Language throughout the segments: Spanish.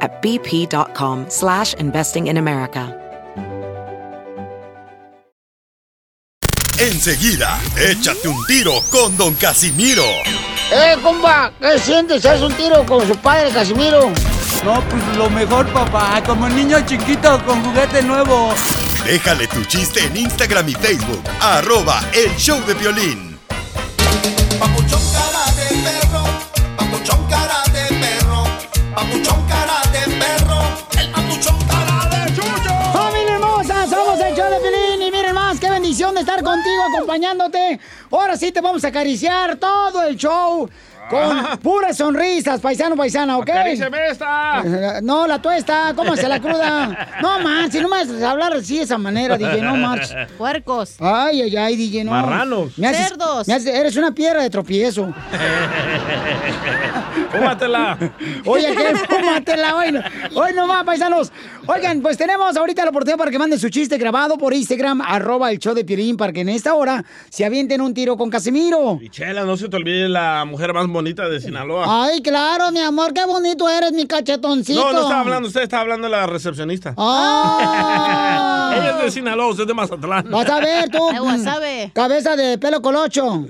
at bp.com slash investing in America. Enseguida, échate un tiro con Don Casimiro. ¡Eh, comba! ¿Qué sientes? ¿Haz un tiro con su padre, Casimiro? No, pues lo mejor, papá. Como niño chiquito con juguete nuevo. Déjale tu chiste en Instagram y Facebook. Arroba El Show de Violín. Papuchón cara de perro, papuchón cara de perro, papuchón estar contigo, acompañándote. Ahora sí te vamos a acariciar todo el show. Con puras sonrisas, paisano, paisana, ¿ok? Acaríciame esta. No, la tuesta, cómase la cruda. No manches, no me haces hablar así de esa manera, DJ, no marches. Puercos. Ay, ay, ay, DJ, no. Marranos. Me haces- Cerdos. me haces- eres una piedra de tropiezo. Fúmatela. Oye, ¿qué? Fúmatela hoy. Hoy no va, paisanos. Oigan, pues tenemos ahorita la oportunidad para que manden su chiste grabado por Instagram, arroba el show de Piolín, para que en esta hora se avienten un tiro con Casimiro. Y Chela, no se te olvide la mujer más bonita de Sinaloa. Ay, claro, mi amor, qué bonito eres, mi cachetoncito. No, no estaba hablando, usted estaba hablando de la recepcionista. Ah. Ella es de Sinaloa, usted es de Mazatlán. Vas a ver tú. De wasabi. Cabeza de pelo colocho.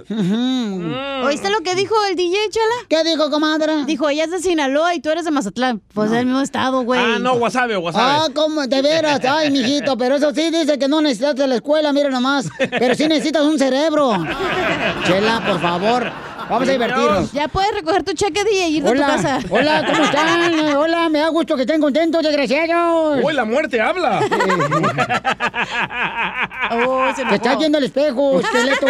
¿Oíste lo que dijo el DJ, Chala? ¿Qué dijo, comadre? Dijo, ella es de Sinaloa y tú eres de Mazatlán. Pues del mismo estado, güey. Ah, no, wasabi, wasabi. Ah, ¿cómo? De veras. Ay, mijito, pero eso sí dice que no necesitas de la escuela, mira nomás. Pero sí necesitas un cerebro. Chela, por favor. Vamos a divertirnos. Ya puedes recoger tu cheque, DJ, y irte a tu Hola, casa. hola, ¿cómo están? Hola, me da gusto que estén contentos, desgraciados. Uy, la muerte habla. Oh, se Te estás enojó. viendo el espejo, esqueleto.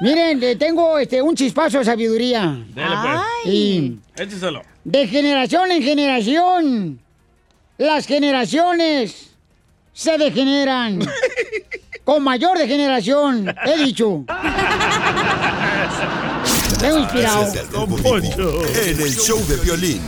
Miren, tengo este, un chispazo de sabiduría. Dele, pues. Y Écheselo. de generación en generación, las generaciones se degeneran. Con mayor degeneración, he dicho. Inspirado. Es el algoritmo en el show de violín.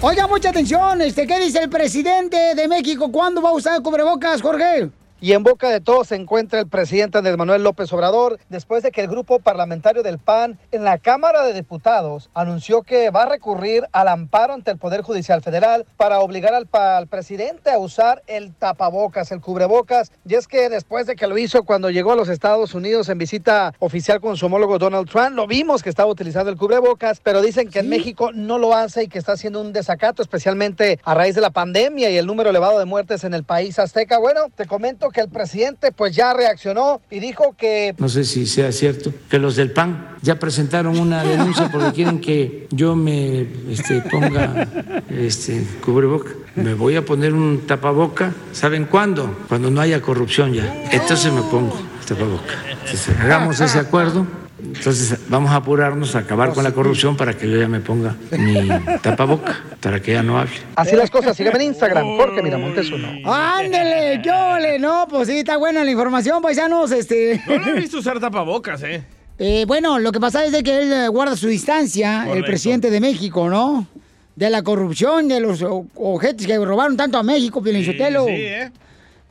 Oiga, mucha atención. Este, ¿Qué dice el presidente de México? ¿Cuándo va a usar cubrebocas, Jorge? Y en boca de todos se encuentra el presidente Andrés Manuel López Obrador, después de que el grupo parlamentario del PAN en la Cámara de Diputados anunció que va a recurrir al amparo ante el Poder Judicial Federal para obligar al, al presidente a usar el tapabocas, el cubrebocas. Y es que después de que lo hizo cuando llegó a los Estados Unidos en visita oficial con su homólogo Donald Trump, lo vimos que estaba utilizando el cubrebocas, pero dicen que en México no lo hace y que está haciendo un desacato, especialmente a raíz de la pandemia y el número elevado de muertes en el país azteca. Bueno, te comento que el presidente pues ya reaccionó y dijo que no sé si sea cierto, que los del PAN ya presentaron una denuncia porque quieren que yo me este, ponga este, cubreboca. Me voy a poner un tapaboca, ¿saben cuándo? Cuando no haya corrupción ya. Entonces me pongo el tapaboca. Entonces, hagamos ese acuerdo. Entonces vamos a apurarnos a acabar con la corrupción para que yo ya me ponga mi tapaboca, para que ya no hable. así las cosas. Sígueme en Instagram, Jorge Miramontes uno. Ándele, yo le, no, pues sí, está buena la información, paisanos, este. No lo he visto usar tapabocas, ¿eh? Eh, bueno, lo que pasa es de que él eh, guarda su distancia, el presidente de México, ¿no? De la corrupción, de los objetos que robaron tanto a México, Pielinsotelo. Sí, ¿eh?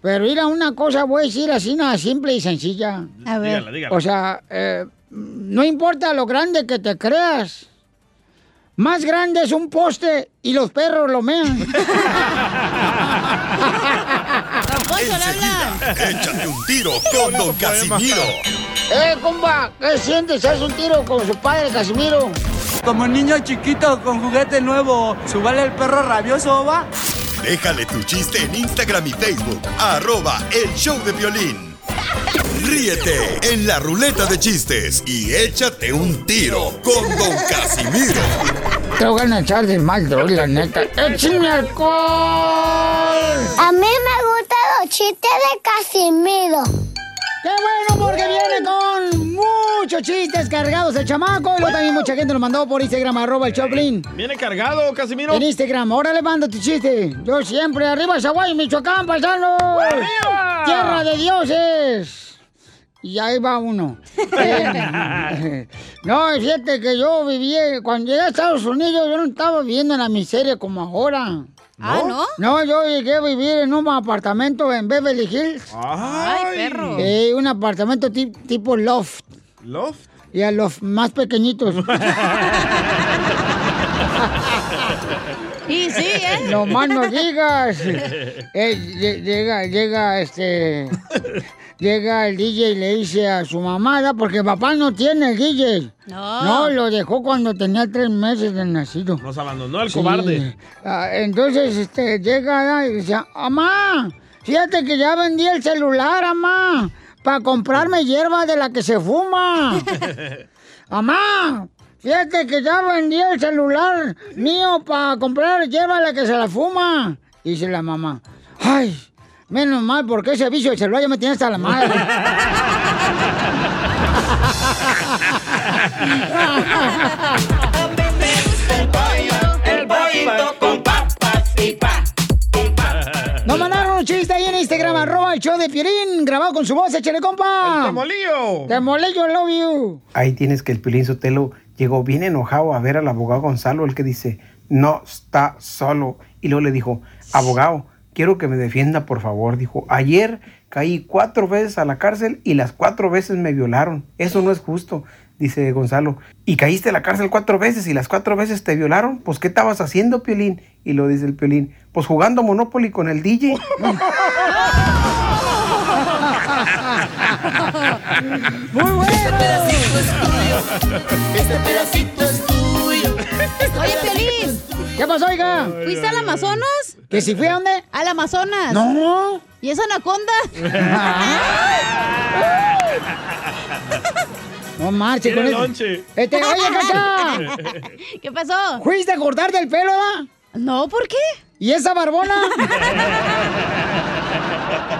Pero mira, una cosa voy a decir así, nada simple y sencilla. A ver. Dígala, dígala. O sea, eh, no importa lo grande que te creas. Más grande es un poste y los perros lo mean. Enseguida, échate un tiro con Don Casimiro. ¡Eh, compa! ¿Qué sientes? ¿Haz un tiro con su padre, Casimiro? Como niño chiquito con juguete nuevo. Subale el perro rabioso, va. Déjale tu chiste en Instagram y Facebook. Arroba El Show de Violín. Ríete en la ruleta de chistes y échate un tiro con Don Casimiro. Te voy a echar de mal, droga, la neta. ¡Échame alcohol! A mí me gustan los chistes de Casimiro. ¡Qué bueno! Porque viene con muchos chistes cargados el chamaco. Y luego también mucha gente lo mandó por Instagram, arroba el Choplin. ¿Viene cargado, Casimiro? En Instagram, ahora le mando tu chiste. Yo siempre, arriba Zaguay, Michoacán, paisano. ¡Arriba! Tierra de dioses. Y ahí va uno. Eh, no, fíjate que yo viví, cuando llegué a Estados Unidos, yo no estaba viviendo en la miseria como ahora. Ah, ¿no? No, yo llegué a vivir en un apartamento en Beverly Hills. Ay, perro. Eh, un apartamento ti- tipo loft. ¿Loft? Y a los más pequeñitos. Y sí, ¿eh? No más no digas. Eh, lle- llega, llega, este. Llega el DJ y le dice a su mamá, porque papá no tiene el DJ. No. No, lo dejó cuando tenía tres meses de nacido. Nos abandonó el Sí. cobarde. Ah, entonces, este, llega y dice, mamá, fíjate que ya vendí el celular, mamá, para comprarme hierba de la que se fuma. Mamá, fíjate que ya vendí el celular mío para comprar hierba de la que se la fuma. Dice la mamá, ay, menos mal, porque ese vicio del celular ya me tiene hasta la madre. El pollito con papas y pa. Nos mandaron un chiste ahí en Instagram, arroba el show de Pirín, grabado con su voz, échale compa. ¡El temolillo! Temolillo, love you. Ahí tienes que el Pilín Sotelo llegó bien enojado a ver al abogado Gonzalo, el que dice, no está solo. Y luego le dijo, abogado, quiero que me defienda, por favor. Dijo, ayer caí cuatro veces a la cárcel y las cuatro veces me violaron. Eso no es justo. Dice Gonzalo, ¿y caíste a la cárcel cuatro veces y las cuatro veces te violaron? Pues, ¿qué estabas haciendo, Piolín? Y lo dice el Piolín, pues jugando Monopoly con el DJ. Muy bueno. Este pedacito es tuyo. Oye, Piolín, ¿Qué pasó, oiga? ¿fuiste al Amazonas? ¿Que si fui a dónde? Al Amazonas. No. ¿Y esa anaconda? No marche con eso. Este, oye, Cacha. ¿Qué pasó? ¿Fuiste a cortarte el pelo, da? No, ¿por qué? ¿Y esa barbona?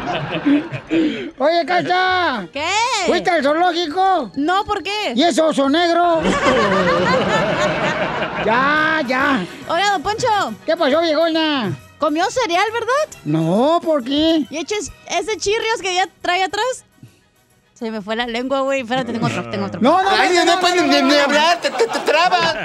Oye, Cacha. ¿Qué? ¿Fuiste al zoológico? No, ¿por qué? ¿Y ese oso negro? ya, ya. Oiga, don Poncho, ¿Qué pasó, viejona? ¿comió cereal, verdad? No, ¿por qué? ¿Y eches ese chirrios que ya trae atrás? Se me fue la lengua, güey. Espérate, tengo otro, tengo otro. No, no, Ay, no, no, no, puedes ni, hablar, te, te, te trabas.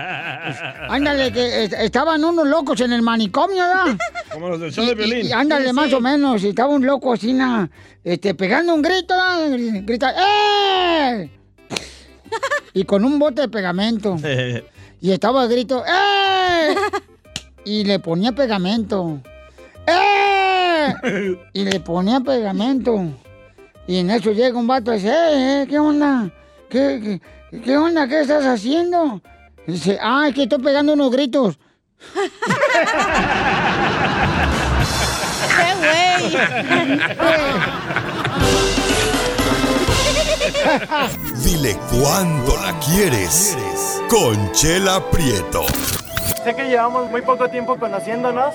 Ándale, que est- estaban unos locos en el manicomio, ¿verdad? Como los del show de violín. y ándale, Sí, más o menos. Y estaba un loco así, na, este, pegando un grito, ¿verdad? grita, ¡eh! y con un bote de pegamento. Y estaba el grito, ¡eh! Y le ponía pegamento. ¡eh! Y le ponía pegamento. Y en eso llega un vato y dice, ¡eh, eh, qué onda! ¿Qué, qué, qué onda? ¿Qué estás haciendo? Y dice, ah, es que estoy pegando unos gritos. ¡Qué güey! Dile cuándo la quieres. Conchela Prieto. Sé que llevamos muy poco tiempo conociéndonos.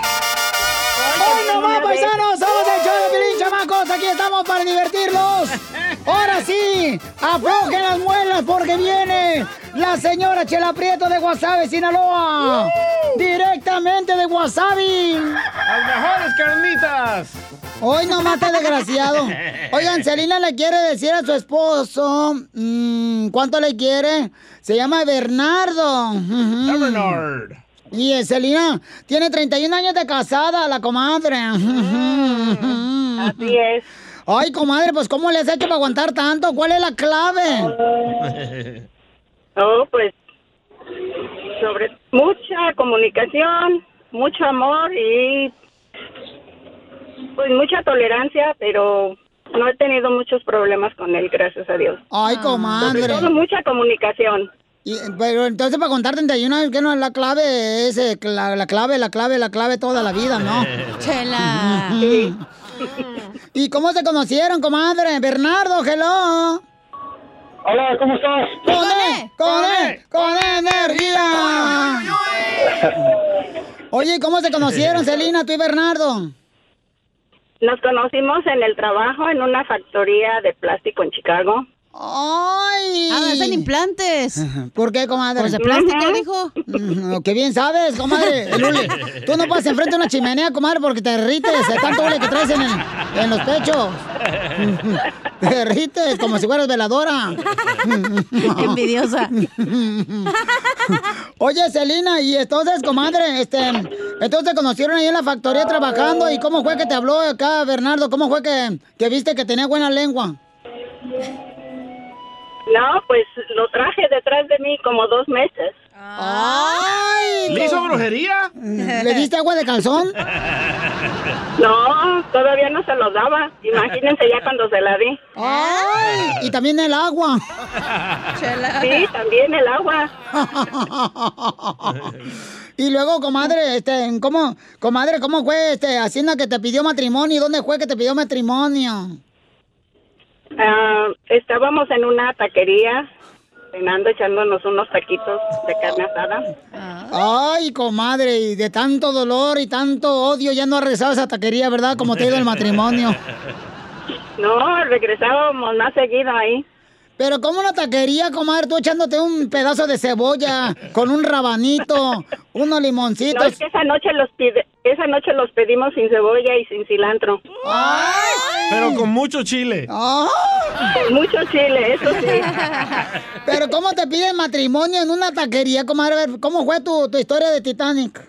paisanos! ¡Somos el show de Piolín, chamacos! ¡Aquí estamos para divertirlos! ¡Ahora sí! ¡Aflojen las muelas porque viene la señora Chela Prieto de Guasave, Sinaloa! ¡Directamente de Guasave! ¡Las mejores carnitas! Hoy no mata desgraciado. Oigan, Celina le quiere decir a su esposo mm, cuánto le quiere. Se llma Bernardo. Bernard. Y Celina tiene 31 años de casada, la comadre. Así es. Ay, comadre, pues ¿cómo le has hecho para aguantar tanto? ¿Cuál es la clave? Oh, pues sobre mucha comunicación, mucho amor y pues mucha tolerancia, pero no he tenido muchos problemas con él, gracias a Dios. Ay, comadre. Sobre todo mucha comunicación. Y, pero entonces para contar 31 que no es la clave, es eh, la, la clave, la clave, la clave toda la vida, ¿no? Chela. ¿Y cómo se conocieron, comadre? Bernardo, hello. Hola, ¿cómo estás? Con E, con E, con energía. Oye, ¿y ¿cómo se conocieron, Celina, tú y Bernardo? Nos conocimos en el trabajo en una factoría de plástico en Chicago. ¡Ay! Ah, hacen implantes. ¿Por qué, comadre? Pues de plástico, dijo. Mm, Qué bien sabes, comadre. Lule, tú no pasas enfrente de una chimenea, comadre, porque te derrites de tanto hule que traes en, el- en los pechos. Te derrites como si fueras veladora. Envidiosa. Oye, Celina, y entonces, comadre, este, entonces te conocieron ahí en la factoría trabajando y cómo fue que te habló acá, Bernardo, cómo fue que, que viste que tenía buena lengua. No, pues lo traje detrás de mí como dos meses. ¡Ay! ¿Le hizo brujería? ¿Le diste agua de calzón? No, todavía no se lo daba. Imagínense ya cuando se la di. ¡Ay! Y también el agua. Sí, también el agua. Y luego, comadre, este, ¿cómo, comadre, cómo fue este Hacienda que te pidió matrimonio? ¿Y dónde fue que te pidió matrimonio? Ah, estábamos en una taquería, cenando, echándonos unos taquitos de carne asada. Ay, comadre, y de tanto dolor y tanto odio ya no ha regresado a esa taquería, ¿verdad? Como te ha ido el matrimonio. No, regresábamos más seguido ahí. Pero como una taquería, comadre, tú echándote un pedazo de cebolla con un rabanito, unos No, limoncitos. es que esa noche los pide, esa noche los pedimos sin cebolla y sin cilantro. Pero con mucho chile. Con mucho chile, eso sí. Pero ¿cómo te piden matrimonio en una taquería, comadre? ¿cómo fue tu, tu historia de Titanic?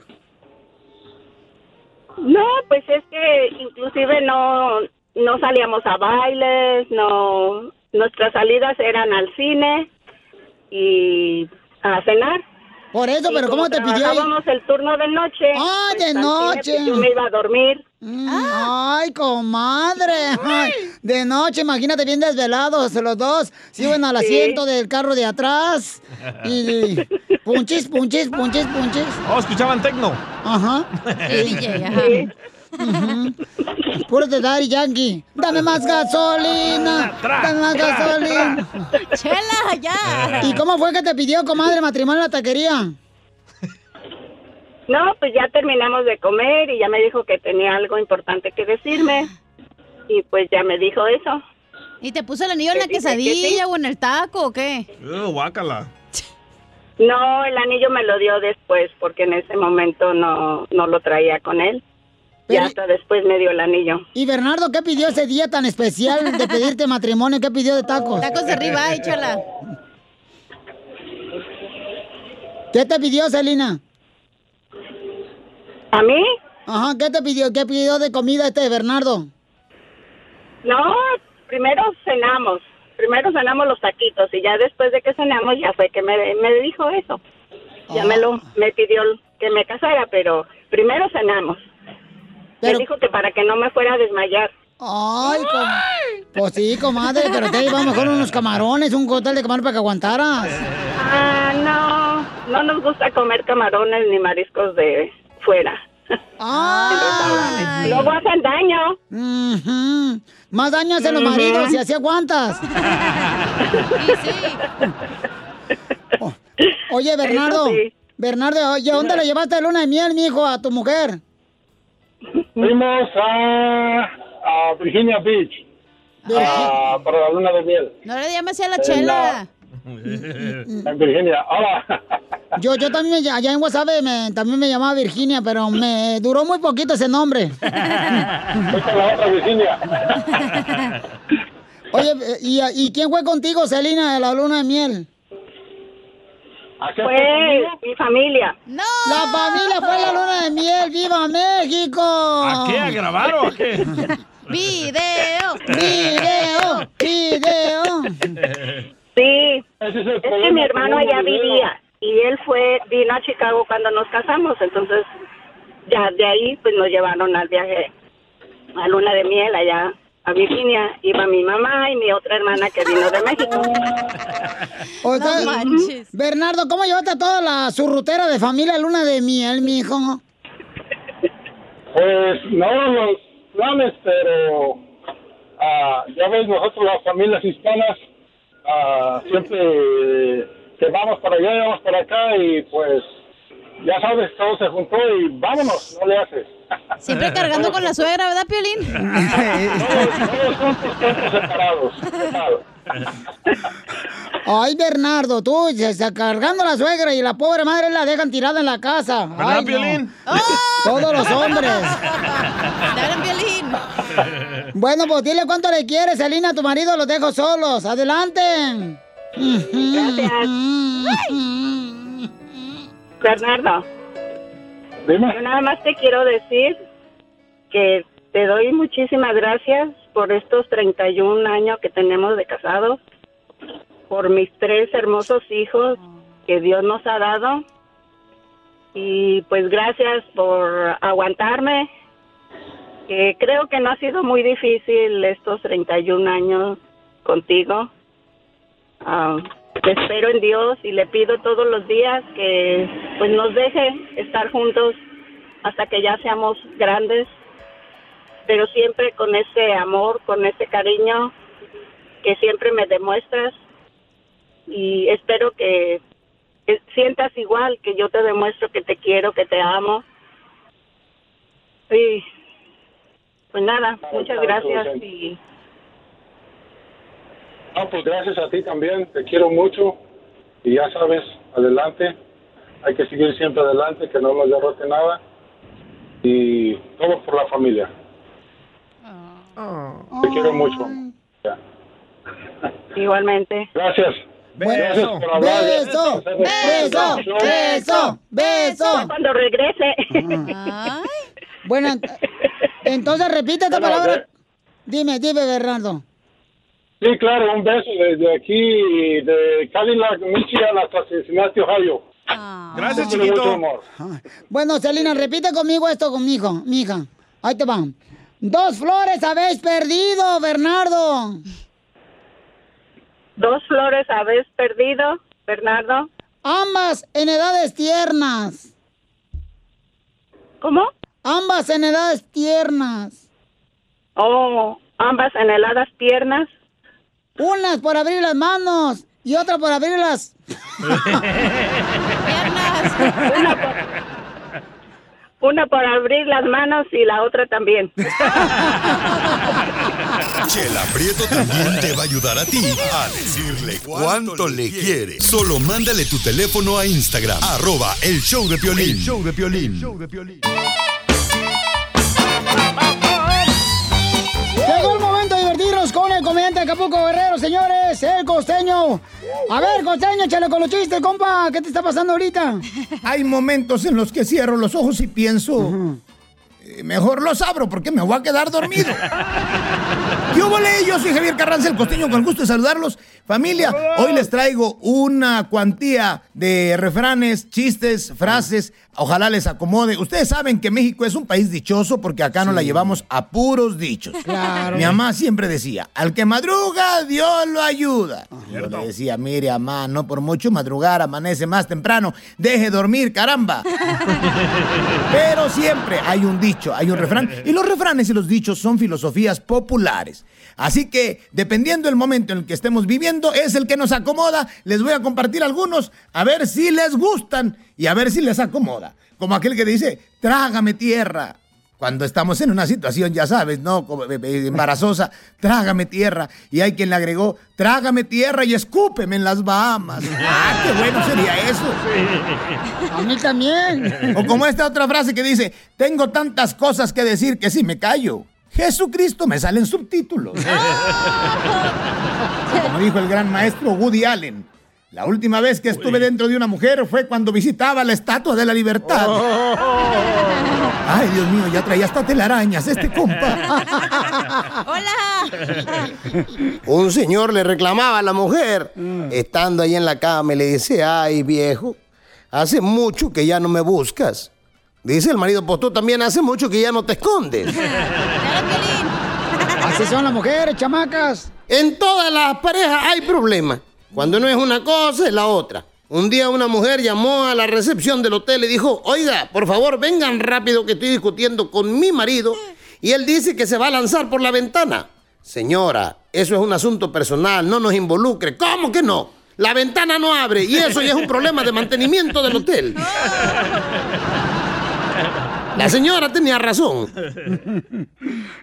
No, pues es que inclusive no, no salíamos a bailes, no, nuestras salidas eran al cine y a cenar. Por eso, Y pero como ¿cómo te pidió? Trabajábamos el turno de noche. ¡Ah, pues, de cine, noche! pues, yo me iba a dormir. Mm, Ay, comadre. Ay, de noche, imagínate bien desvelados los dos. Se iban al Sí. asiento del carro de atrás. Y punchis, punchis, punchis, punchis. Oh, escuchaban tecno. Ajá. Sí, DJ, Puro de Daddy Yankee. Dame más gasolina. Dame más gasolina. Chela, ya. ¿Y cómo fue que te pidió, comadre, matrimonio en la taquería? No, pues ya terminamos de comer y ya me dijo que tenía algo importante que decirme. Y pues ya me dijo eso. ¿Y te puso el anillo en la Que dice que sí. quesadilla o en el taco o qué? Uh, guácala. No, el anillo me lo dio después porque en ese momento no, no lo traía con él. Y Pero- hasta después me dio el anillo. ¿Y Bernardo qué pidió ese día tan especial de pedirte matrimonio? ¿Qué pidió de tacos? Tacos de arriba, échala. ¿Qué te pidió, Celina? ¿A mí? Ajá, ¿qué te pidió? ¿Qué pidió de comida este Bernardo? No, primero cenamos. Primero cenamos los taquitos y ya después de que cenamos ya fue que me, me dijo eso. Ya me lo me pidió que me casara, pero primero cenamos. Pero- Me dijo que para que no me fuera a desmayar. Ay, com- pues sí, comadre, pero te íbamos con unos camarones, un cóctel de camarones para que aguantaras. Ah, no, no nos gusta comer camarones ni mariscos de fuera. Ay. Luego hacen daño. Ujú. Más daño hacen los maridos y así aguantas. O- Oye, Bernardo, sí. Bernardo, oye, ¿dónde le llevaste de luna de miel, mijo, a tu mujer? Fuimos a, a Virginia Beach a- para la luna de miel No le llames así a la En chela. en Virginia. Hola. Yo, yo también, allá en Guasave, me- también me llamaba Virginia, pero me duró muy poquito ese nombre. Con la otra Virginia. Oye, ¿y, y quién fue contigo, Celina, de la luna de miel? Fue mi familia. ¡No! La familia fue la luna de miel, ¡viva México! ¿A qué? ¿A grabar o a qué? ¡Video! ¡Video! ¡Video! Sí, es que mi hermano allá video. vivía y él fue, vino a Chicago cuando nos casamos, entonces ya de ahí pues nos llevaron al viaje a luna de miel allá a Virginia. Iba mi mamá y mi otra hermana que vino de México. O sea, Bernardo, ¿cómo llevaste a toda la surrutera de familia a luna de miel, mijo? Pues no los planes, pero ah, ya ves, nosotros las familias hispanas ah, siempre que vamos para allá y vamos para acá y pues ya sabes, todo se juntó y vámonos, no le haces. Siempre cargando con la suegra, ¿verdad, Piolín? Todos juntos, siempre separados. separados. Ay, Bernardo, tú se está cargando a la suegra y la pobre madre la dejan tirada en la casa. ¿Verdad, Ay, no. Piolín? Todos los hombres. Dale, Piolín. Bueno, pues dile cuánto le quieres, Selina, a tu marido, los dejo solos. Adelante. Gracias. Bernardo. Yo nada más te quiero decir que te doy muchísimas gracias por estos 31 años que tenemos de casados, por mis tres hermosos hijos que Dios nos ha dado y pues gracias por aguantarme. que creo que no ha sido muy difícil estos 31 años contigo. Ah, espero en Dios y le pido todos los días que pues nos deje estar juntos hasta que ya seamos grandes, pero siempre con ese amor, con ese cariño que siempre me demuestras y espero que, que sientas igual que yo te demuestro que te quiero, que te amo. Y pues nada, muchas gracias y No, pues gracias a ti también, te quiero mucho y ya sabes, adelante, hay que seguir siempre adelante, que no nos derrote nada y todo por la familia. Te quiero mucho. Ya. igualmente. Gracias. Hablar. Beso, beso, beso, beso. Cuando regrese. Bueno, ent- entonces repite esta palabra. Dime, dime, Bernardo. Sí, claro, un beso desde aquí, de Cadillac, Michigan hasta Cincinnati, Ohio. Gracias, Con mucho chiquito. amor. Bueno, Celina, repite conmigo esto conmigo, mija. Ahí te van. Dos flores habéis perdido, Bernardo. Dos flores habéis perdido, Bernardo. Ambas en edades tiernas. ¿Cómo? Ambas en edades tiernas. Oh, ambas en heladas piernas. Unas por abrir las manos y otra por abrir las... Una por, una por abrir las manos y la otra también. Chela Prieto también te va a ayudar a ti a decirle cuánto le quiere. Solo mándale tu teléfono a Instagram, arroba el show de Piolín. El show de Piolín. Llegó el con el comediante de Acapulco Guerrero, señores, el costeño. A ver, costeño, échale con los chistes, compa. ¿Qué te está pasando ahorita? Hay momentos en los que cierro los ojos y pienso, mejor los abro porque me voy a quedar dormido. Yo volé, yo soy Javier Carranza, el costeño, con el gusto de saludarlos. Familia, hoy les traigo una cuantía de refranes, chistes, frases. Ojalá les acomode. Ustedes saben que México es un país dichoso porque acá nos la llevamos a puros dichos. Claro. Mi mamá siempre decía, al que madruga, Dios lo ayuda. Yo le decía, mire, mamá, no por mucho madrugar, amanece más temprano. Deje dormir, caramba. Pero siempre hay un dicho, hay un refrán. Y los refranes y los dichos son filosofías populares. Así que, dependiendo del momento en el que estemos viviendo, es el que nos acomoda. Les voy a compartir algunos, a ver si les gustan y a ver si les acomoda. Como aquel que dice, trágame tierra. Cuando estamos en una situación, ya sabes, ¿no? Como, eh, eh, embarazosa, trágame tierra. Y hay quien le agregó, trágame tierra y escúpeme en las Bahamas. ¡Ah, qué bueno sería eso! A mí también. O como esta otra frase que dice, tengo tantas cosas que decir que si me callo, Jesucristo me salen subtítulos. Como dijo el gran maestro Woody Allen, la última vez que estuve dentro de una mujer fue cuando visitaba la Estatua de la Libertad. Ay, Dios mío, ya traía hasta telarañas este compa. Un señor le reclamaba a la mujer, estando ahí en la cama, y le dice, ay viejo, hace mucho que ya no me buscas. Dice el marido, pues tú también hace mucho que ya no te escondes. Así son las mujeres, chamacas. En todas las parejas hay problemas. Cuando no es una cosa, es la otra. Un día una mujer llamó a la recepción del hotel y dijo, oiga, por favor, vengan rápido que estoy discutiendo con mi marido y él dice que se va a lanzar por la ventana. Señora, eso es un asunto personal, no nos involucre. ¿Cómo que no? La ventana no abre y eso ya es un problema de mantenimiento del hotel. La señora tenía razón.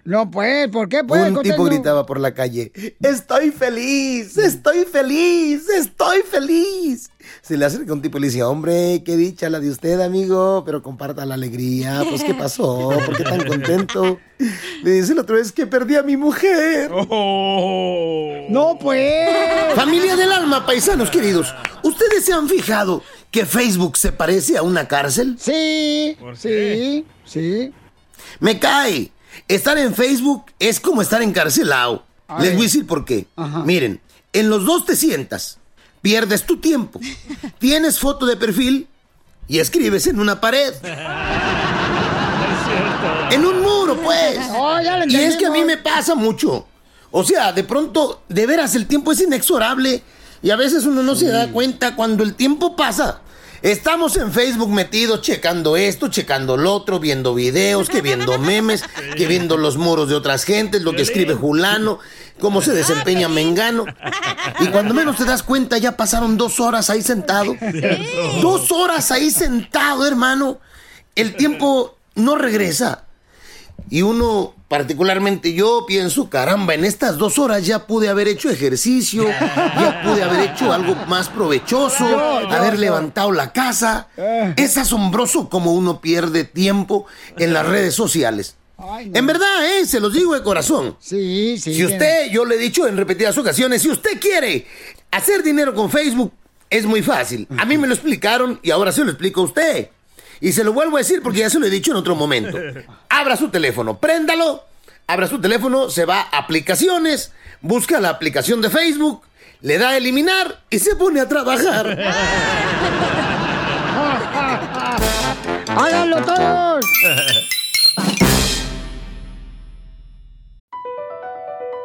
No, pues, ¿por qué, pues? Un tipo gritaba por la calle, estoy feliz, estoy feliz, estoy feliz. Se le acerca un tipo y le dice, hombre, qué dicha la de usted, amigo, pero comparta la alegría. Pues, ¿qué pasó? ¿Por qué tan contento? Le dice la otra vez que perdí a mi mujer. No, pues. Familia del alma, paisanos queridos, ¿ustedes se han fijado que Facebook se parece a una cárcel? Sí, sí, sí. Me cae. Estar en Facebook es como estar encarcelado. Les voy a decir por qué. Ajá. Miren, en los dos te sientas, pierdes tu tiempo, tienes foto de perfil y escribes en una pared. En un muro, pues. Oh, y es que a mí me pasa mucho. O sea, de pronto, de veras, el tiempo es inexorable y a veces uno no se da cuenta cuando el tiempo pasa. Estamos en Facebook metidos checando esto, checando lo otro, viendo videos, que viendo memes, que viendo los muros de otras gentes, lo que escribe Julano, cómo se desempeña Mengano. Y cuando menos te das cuenta, ya pasaron dos horas ahí sentado. Dos horas ahí sentado, hermano. El tiempo no regresa. Y uno, particularmente yo, pienso, caramba, en estas dos horas ya pude haber hecho ejercicio, ya pude haber hecho algo más provechoso, haber levantado la casa. Es asombroso como uno pierde tiempo en las redes sociales. En verdad, ¿eh? se los digo de corazón. Sí, sí. Si usted, yo le he dicho en repetidas ocasiones, si usted quiere hacer dinero con Facebook, es muy fácil. A mí me lo explicaron y ahora se lo explico a usted. Y se lo vuelvo a decir porque ya se lo he dicho en otro momento. Abra su teléfono, préndalo, abra su teléfono, se va a aplicaciones, busca la aplicación de Facebook, le da a eliminar y se pone a trabajar. ¡Háganlo todos!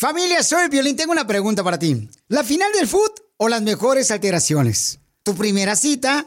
Familia, soy Violín. Tengo una pregunta para ti. ¿La final del foot o las mejores alteraciones? ¿Tu primera cita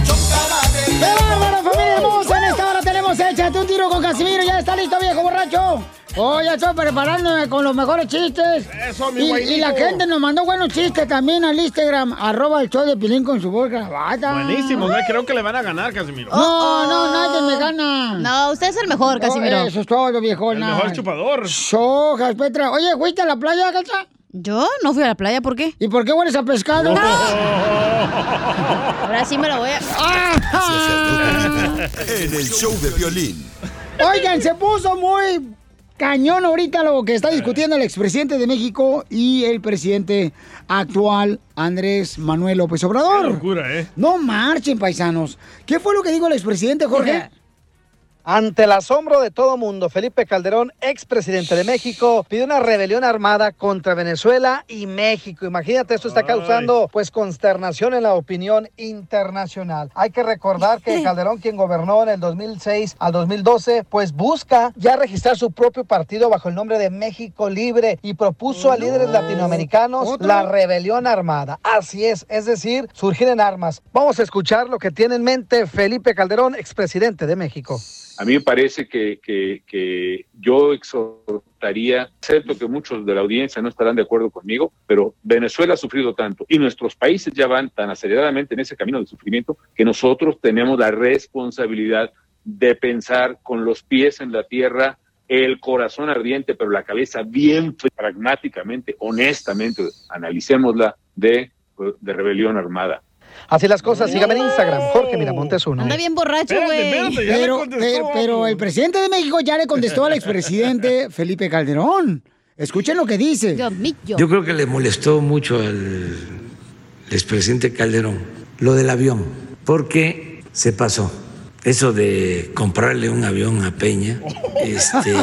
un tiro con Casimiro. ¿Ya está listo, viejo borracho? Oh, ya estoy preparándome con los mejores chistes. Eso, mi y, la gente nos mandó buenos chistes también al Instagram, arroba el show de Pilín con su voz grabada. Buenísimo. Creo que le van a ganar, Casimiro. No, no, nadie me gana. No, usted es el mejor, Casimiro. eso es todo, viejona. El mejor chupador. Sojas, Petra. Oye, ¿fuiste a la playa, Cacha? ¿Yo? No fui a la playa, ¿por qué? ¿Y por qué hueles a pescado? Ahora sí me lo voy a... En el show de violín. Oigan, se puso muy cañón ahorita lo que está discutiendo el expresidente de México y el presidente actual, Andrés Manuel López Obrador. Qué locura, ¿eh? No marchen, paisanos. ¿Qué fue lo que dijo el expresidente, Jorge? Ante el asombro de todo mundo, Felipe Calderón, expresidente de México, pide una rebelión armada contra Venezuela y México. Imagínate, esto está causando pues consternación en la opinión internacional. Hay que recordar que Calderón, quien gobernó en el 2006 al 2012, pues busca ya registrar su propio partido bajo el nombre de México Libre y propuso a líderes latinoamericanos la rebelión armada. Así es, es decir, surgir en armas. Vamos a escuchar lo que tiene en mente Felipe Calderón, expresidente de México. A mí me parece que, que, yo exhortaría, acepto que muchos de la audiencia no estarán de acuerdo conmigo, pero Venezuela ha sufrido tanto y nuestros países ya van tan aceleradamente en ese camino de sufrimiento que nosotros tenemos la responsabilidad de pensar con los pies en la tierra, el corazón ardiente, pero la cabeza bien pragmáticamente, honestamente, analicémosla de, de rebelión armada. Así las cosas, sígame en Instagram, Jorge Miramontes uno. Anda bien borracho, güey. Pero, pero, pero el presidente de México ya le contestó al expresidente Felipe Calderón. Escuchen lo que dice. Yo creo que le molestó mucho al expresidente Calderón lo del avión, porque se pasó. Eso de comprarle un avión a Peña, este,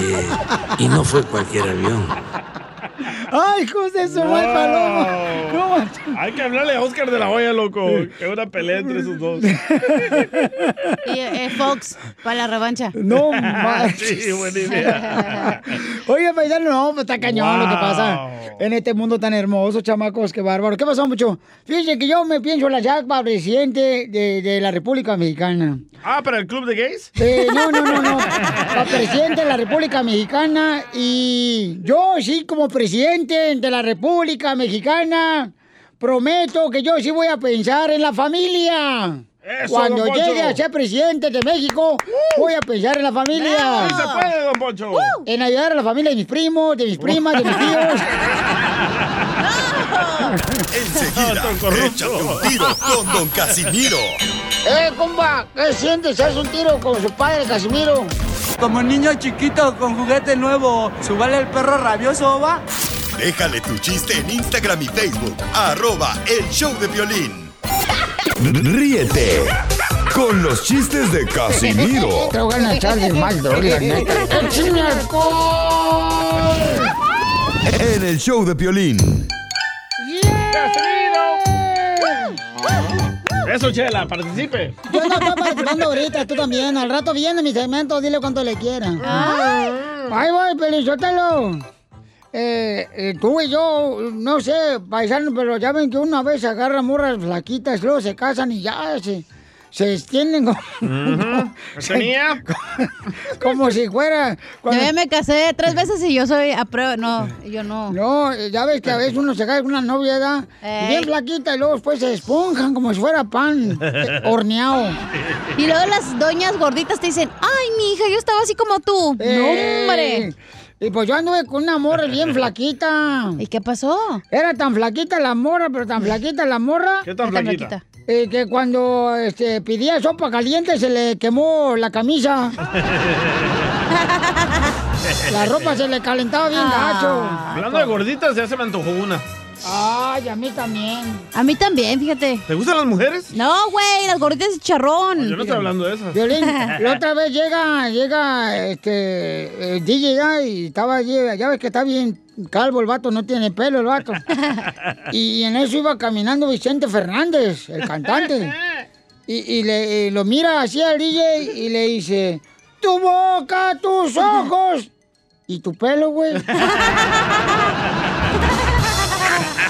y no fue cualquier avión. ¡Ay, José, su mal paloma! ¿Cómo? Hay que hablarle a Oscar de la Hoya, loco. Que una pelea entre esos dos. Y eh, Fox, para la revancha. No manches. Sí, buena idea. Oye, paisano, no, pues está cañón lo que pasa en este mundo tan hermoso, chamacos, qué bárbaro. ¿Qué pasó, mucho? Fíjense que yo me pienso la Jack para presidente de, de la República Mexicana. Ah, ¿para el club de gays? Eh, no, no, no, no. Para presidente de la República Mexicana y yo sí como presidente de la República Mexicana prometo que yo sí voy a pensar en la familia. Eso, Cuando llegue a ser presidente de México, voy a pensar en la familia. Sí se puede, don Poncho. En ayudar a la familia de mis primos, de mis primas, de mis tíos. Enseguida, échate un tiro con Don Casimiro. ¡Eh, compa! ¿Qué sientes? ¿Haz un tiro con su padre, Casimiro? Como niño chiquito con juguete nuevo, ¿subale el perro rabioso, va? Déjale tu chiste en Instagram y Facebook. Arroba El Show de Violín. Ríete con los chistes de Casimiro Te voy a echar de mal, en el Show de Violín. Eso, Chela, participe. Yo no estoy participando ahorita, tú también. Al rato viene mi segmento, dile cuánto le quieran. Ahí voy, Pelizotelo. Eh, eh, tú y yo, no sé, paisano, pero ya ven que una vez agarran morras flaquitas, luego se casan y ya se, se extienden como, ¿Tenía? como si fuera... Yo ya me casé tres veces y yo soy a prueba. No, yo no. No, ya ves que a veces uno se cae con una novia ¿verdad? Ey. bien flaquita y luego después se esponjan como si fuera pan horneado. Y luego las doñas gorditas te dicen, ay, mi hija, yo estaba así como tú. No, hombre. Y pues yo anduve con una morra bien flaquita. ¿Y qué pasó? Era tan flaquita la morra, pero tan flaquita la morra. ¿Qué tan flaquita? Eh, que cuando este, pedía sopa caliente se le quemó la camisa. La ropa se le calentaba bien gacho. Hablando de gorditas, ya se me antojó una. Ay, a mí también. A mí también, fíjate. ¿Te gustan las mujeres? No, güey, las gorditas de charrón. Yo no estoy hablando de esas. Violín, la otra vez llega, llega, este, el DJ ya y estaba allí, ya ves que está bien calvo el vato, no tiene pelo el vato. Y en eso iba caminando Vicente Fernández, el cantante. Y, y le y lo mira así al DJ y le dice, tu boca, tus ojos y tu pelo, güey.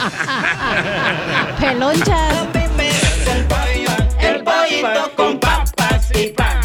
Pelonchas. El pollito con papas y pan.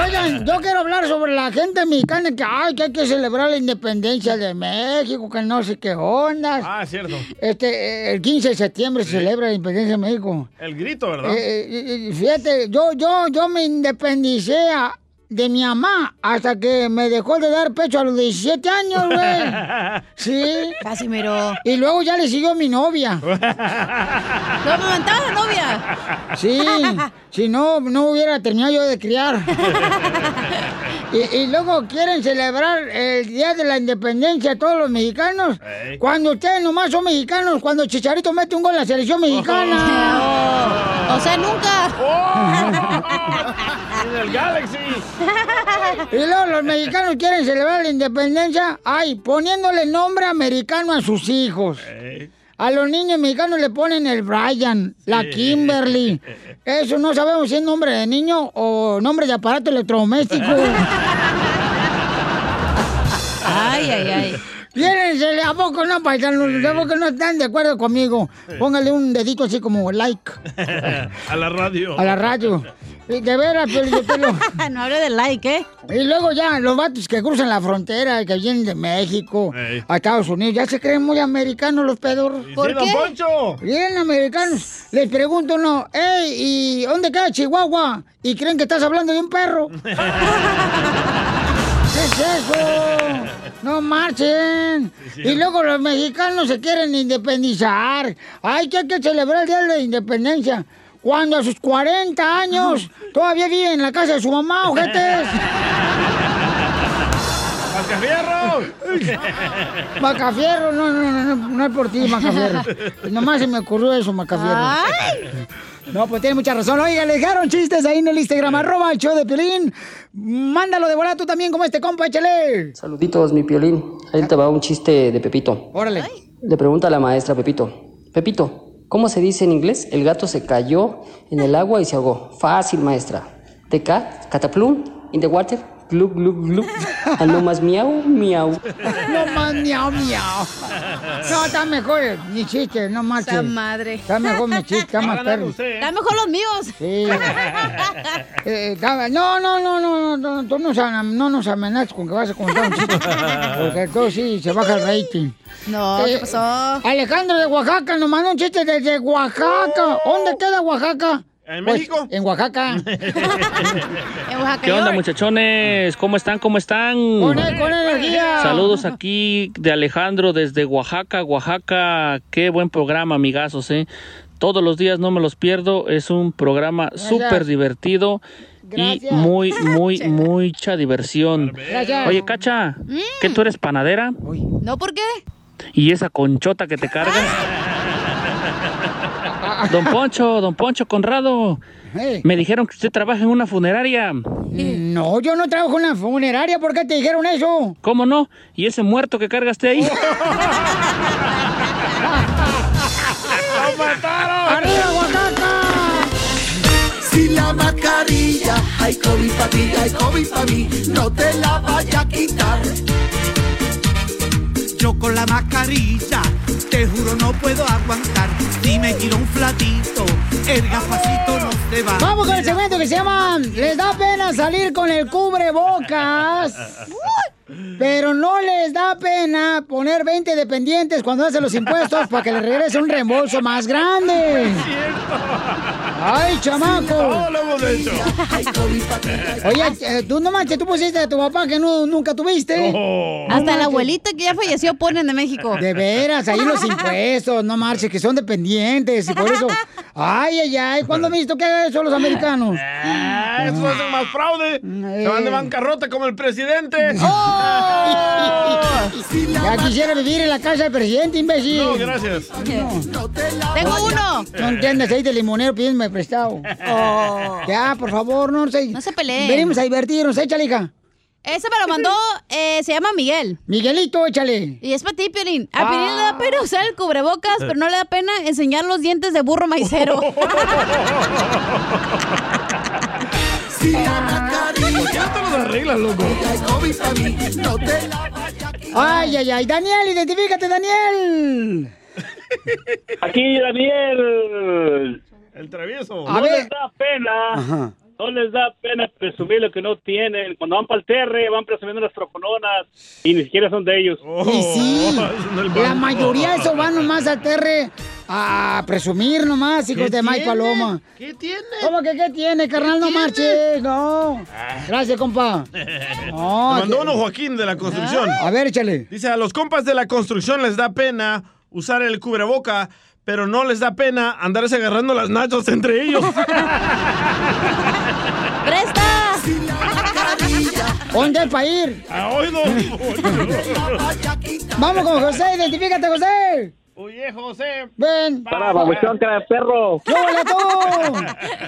Oigan, yo quiero hablar sobre la gente mexicana que, ay, que hay que celebrar la independencia de México, que no sé qué ondas. Ah, es cierto. Este, eh, el 15 de septiembre se celebra la independencia de México. El grito, ¿verdad? Eh, eh, fíjate, yo, yo, yo me independicé a- de mi mamá hasta que me dejó de dar pecho a los 17 años, güey. Sí. Casi miró. Y luego ya le siguió mi novia. ¿No me aventaba la novia? Sí, si no, no hubiera terminado yo de criar. Y, y luego quieren celebrar el Día de la Independencia todos los mexicanos. Cuando ustedes nomás son mexicanos, cuando Chicharito mete un gol en la selección mexicana. O sea, nunca. En el Galaxy. Y luego los mexicanos quieren celebrar la independencia, ay, poniéndole nombre americano a sus hijos. A los niños mexicanos le ponen el Brian, la Kimberly. Eso no sabemos si es nombre de niño o nombre de aparato electrodoméstico. Ay, ay, ay. Piénsele, ¿a poco no, paisanos? ¿A poco no están de acuerdo conmigo? Póngale un dedito así como like A la radio. a la radio. De veras, Piolichotelo. no hable de like, ¿eh? Y luego ya, los vatos que cruzan la frontera, que vienen de México Ey. a Estados Unidos, ya se creen muy americanos los pedorros. ¿Por sí, don qué? Poncho. Bien americanos. Les pregunto uno, ey, ¿y dónde queda Chihuahua? Y creen que estás hablando de un perro. ¿Qué es eso? No marchen. Y luego los mexicanos se quieren independizar. Ay, que hay que celebrar el Día de la Independencia. Cuando a sus 40 años todavía vive en la casa de su mamá, ojetes. ¡Macafierro! Macafierro, no, no, no, no, no es por ti, Macafierro. Nomás se me ocurrió eso, Macafierro. No, pues tiene mucha razón. Oiga, le dejaron chistes ahí en el Instagram, arroba el show de Pelín. Mándalo de volada tú también como este compa, échale. Saluditos, mi piolín. Ahí te va un chiste de Pepito. Órale. Le pregunta a la maestra Pepito. Pepito, ¿cómo se dice en inglés? El gato se cayó en el agua y se ahogó. Fácil, maestra. The cat, cataplum, in the water, glug, glug, glug. A no más miau, miau. No más miau, miau. No, está mejor mi chiste, no marches. Esa madre. Está mejor mi chiste, está más perro. Está mejor los míos. Sí. Eh, está- no, no, no, no, no, no, tú nos, no nos amenazas con que vas a contar un chiste. Porque entonces sí se baja el rating. No, ¿qué pasó? Alejandro de Oaxaca nos mandó un chiste desde Oaxaca. ¿Dónde queda Oaxaca? ¿En Pues, México? En Oaxaca. En Oaxaca. ¿Qué onda, muchachones? ¿Cómo están? ¿Cómo están? Con, con energía. Saludos aquí de Alejandro desde Oaxaca, Oaxaca. Qué buen programa, amigazos, ¿eh? Todos los días no me los pierdo. Es un programa súper divertido y muy, muy, mucha diversión. Gracias. Oye, Cacha, ¿que tú eres panadera? ¿No por qué? ¿Y esa conchota que te cargas? Don Poncho, don Poncho Conrado. Me dijeron que usted trabaja en una funeraria. No, yo no trabajo en una funeraria. ¿Por qué te dijeron eso? ¿Cómo no? ¿Y ese muerto que cargaste ahí? ¡Lo mataron! ¡Arriba, Oaxaca! Si la mascarilla hay COVID para ti, hay COVID para mí, no te la vaya a quitar. Yo con la mascarilla, te juro no puedo aguantar. Si me tiro un flatito, el gafacito no se va. Vamos con el segmento que se llama Les da pena salir con el cubrebocas. Pero no les da pena poner 20 dependientes cuando hacen los impuestos para que les regrese un reembolso más grande. ¡Ay, chamaco! Todo lo hemos hecho. Oye, eh, tú no manches, tú pusiste a tu papá que no, nunca tuviste. Hasta la abuelita que ya falleció ponen de México. De veras, ahí los impuestos, no marches, que son dependientes y por eso. Ay, ay, ay, ¿cuándo has visto que hagan eso los americanos? Ah, eso hacen más fraude. Se van de bancarrota como el presidente. ¡Oh! Ya quisiera vivir en la casa del presidente, imbécil. No, gracias. Tengo uno. No entiendes, ahí de limonero, pídeme prestado. Ya, por favor, no se... No se peleen. Venimos a divertirnos, échale, hija. Ese me lo mandó, eh, se llama Miguel. Miguelito, échale. Y es para ti, Piolín. A Piolín le da pena usar el cubrebocas, pero no le da pena enseñar los dientes de burro maicero. Si la mascarilla ¿Por qué no te arreglas, loco? quitar. Ay, ay, ay. Daniel, identifícate, Daniel. Aquí, Daniel. El travieso. A no ver. les da pena. Ajá. No les da pena presumir lo que no tienen. Cuando van para el terre, van presumiendo las trocononas y ni siquiera son de ellos. Y sí, la mayoría de esos van nomás al terre a presumir nomás, hijos ¿Qué de Mike? Paloma. ¿Qué tiene? ¿Cómo que qué tiene, carnal? No marches, no. Gracias, compa. No, mandó uno Joaquín de la construcción. A ver, échale. Dice, a los compas de la construcción les da pena usar el cubreboca, pero no les da pena andarse agarrando las nachos entre ellos. ¡Presta! ¿Dónde es para ir? Ah, hoy no. Vamos con José, identifícate, José. Oye, José. Ven. Para, babuchón, cara de perro. ¡Qué hola tú!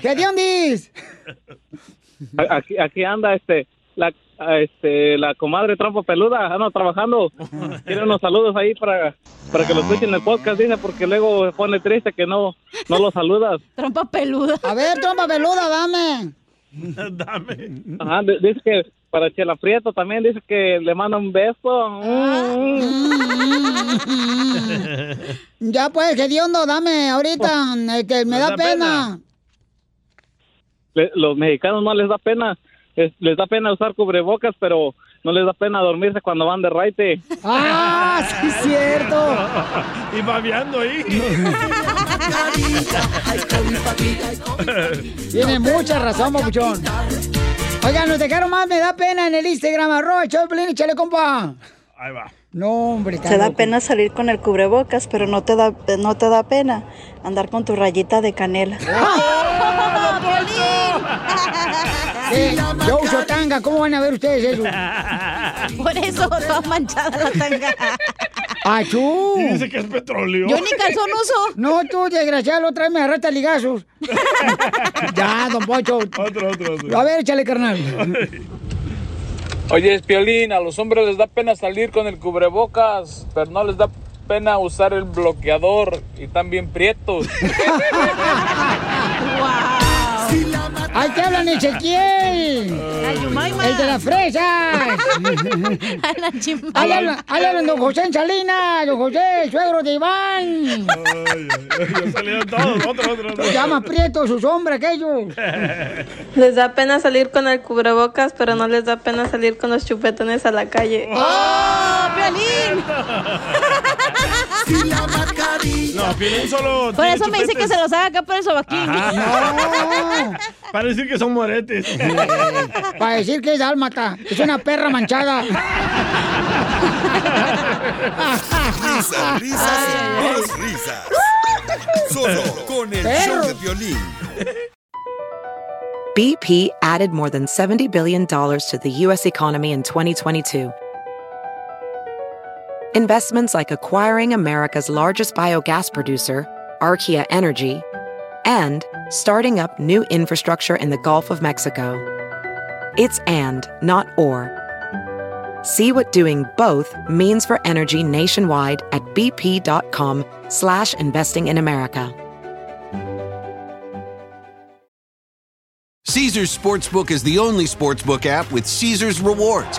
¿Qué diondis? A- Aquí, aquí anda este la a- este la comadre trampa peluda, anda trabajando. Quiere unos saludos ahí para, para que lo escuchen en el podcast, dice, porque luego se pone triste que no, no lo saludas. Trompa peluda. A ver, trompa peluda, dame. Dame. Ajá, dice que para Chela Prieto también dice que le manda un beso. Ya pues, qué diondo, dame ahorita, que me da pena. Le- los mexicanos no les da pena, es- les da pena usar cubrebocas, pero no les da pena dormirse cuando van de raite. ¡Ah, sí es cierto! y babeando ahí. Tiene mucha razón, papuchón. Oigan, nos dejaron más, me da pena en el Instagram, arroba, Piolín, échale, compa. Ahí va. No, hombre, Te da pena salir con el cubrebocas, pero no te da, no te da pena andar con tu rayita de canela. Eh, yo uso tanga, ¿cómo van a ver ustedes eso? Por eso, toda manchada la tanga. ¡Achú! Dice que es petróleo. Yo ni calzón uso. No, tú, desgraciado, otra vez me agarraste a ligazos. ya, don Pocho. Otro, otro, otro. A ver, échale, carnal. Oye, Espiolín, a los hombres les da pena salir con el cubrebocas, pero no les da pena usar el bloqueador y también prietos. ¡Ay, te hablan Ezequiel! ¡El de las fresas! ¡Ay, hablan, ay, hablan don José en Salinas! ¡Don José, suegro de Iván! Ya salieron todos. Otro, otro, otro. Llama Prieto, sus hombres aquellos. Les da pena salir con el cubrebocas, pero no les da pena salir con los chupetones a la calle. ¡Oh, Piolín! No, Piolín solo. Por eso me dice que se los haga acá por el sobaquín. Ajá. Para decir que son moretes. Para decir que es dálmata. Es una perra manchada. Risas, risas y más risas. Solo con el show de violín. BP added more than $70 billion to the U.S. economy in 2022. Investments like acquiring America's largest biogas producer, Archaea Energy, and starting up new infrastructure in the Gulf of Mexico. It's and, not or. See what doing both means for energy nationwide at bp.com slash investing in America. Caesar's Sportsbook is the only sportsbook app with Caesar's rewards.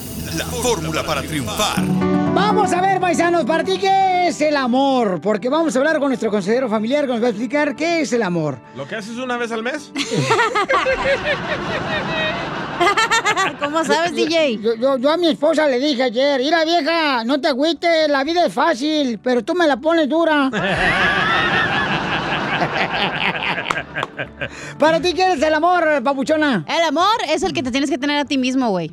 la fórmula para triunfar. Vamos a ver, paisanos, para ti, ¿qué es el amor? Porque vamos a hablar con nuestro consejero familiar que nos va a explicar qué es el amor. ¿Lo que haces una vez al mes? ¿Cómo sabes, DJ? Yo, yo- yo a mi esposa le dije ayer, mira vieja, no te agüites, la vida es fácil, pero tú me la pones dura. Para ti, ¿qué es el amor, papuchona? El amor es el que te tienes que tener a ti mismo, güey.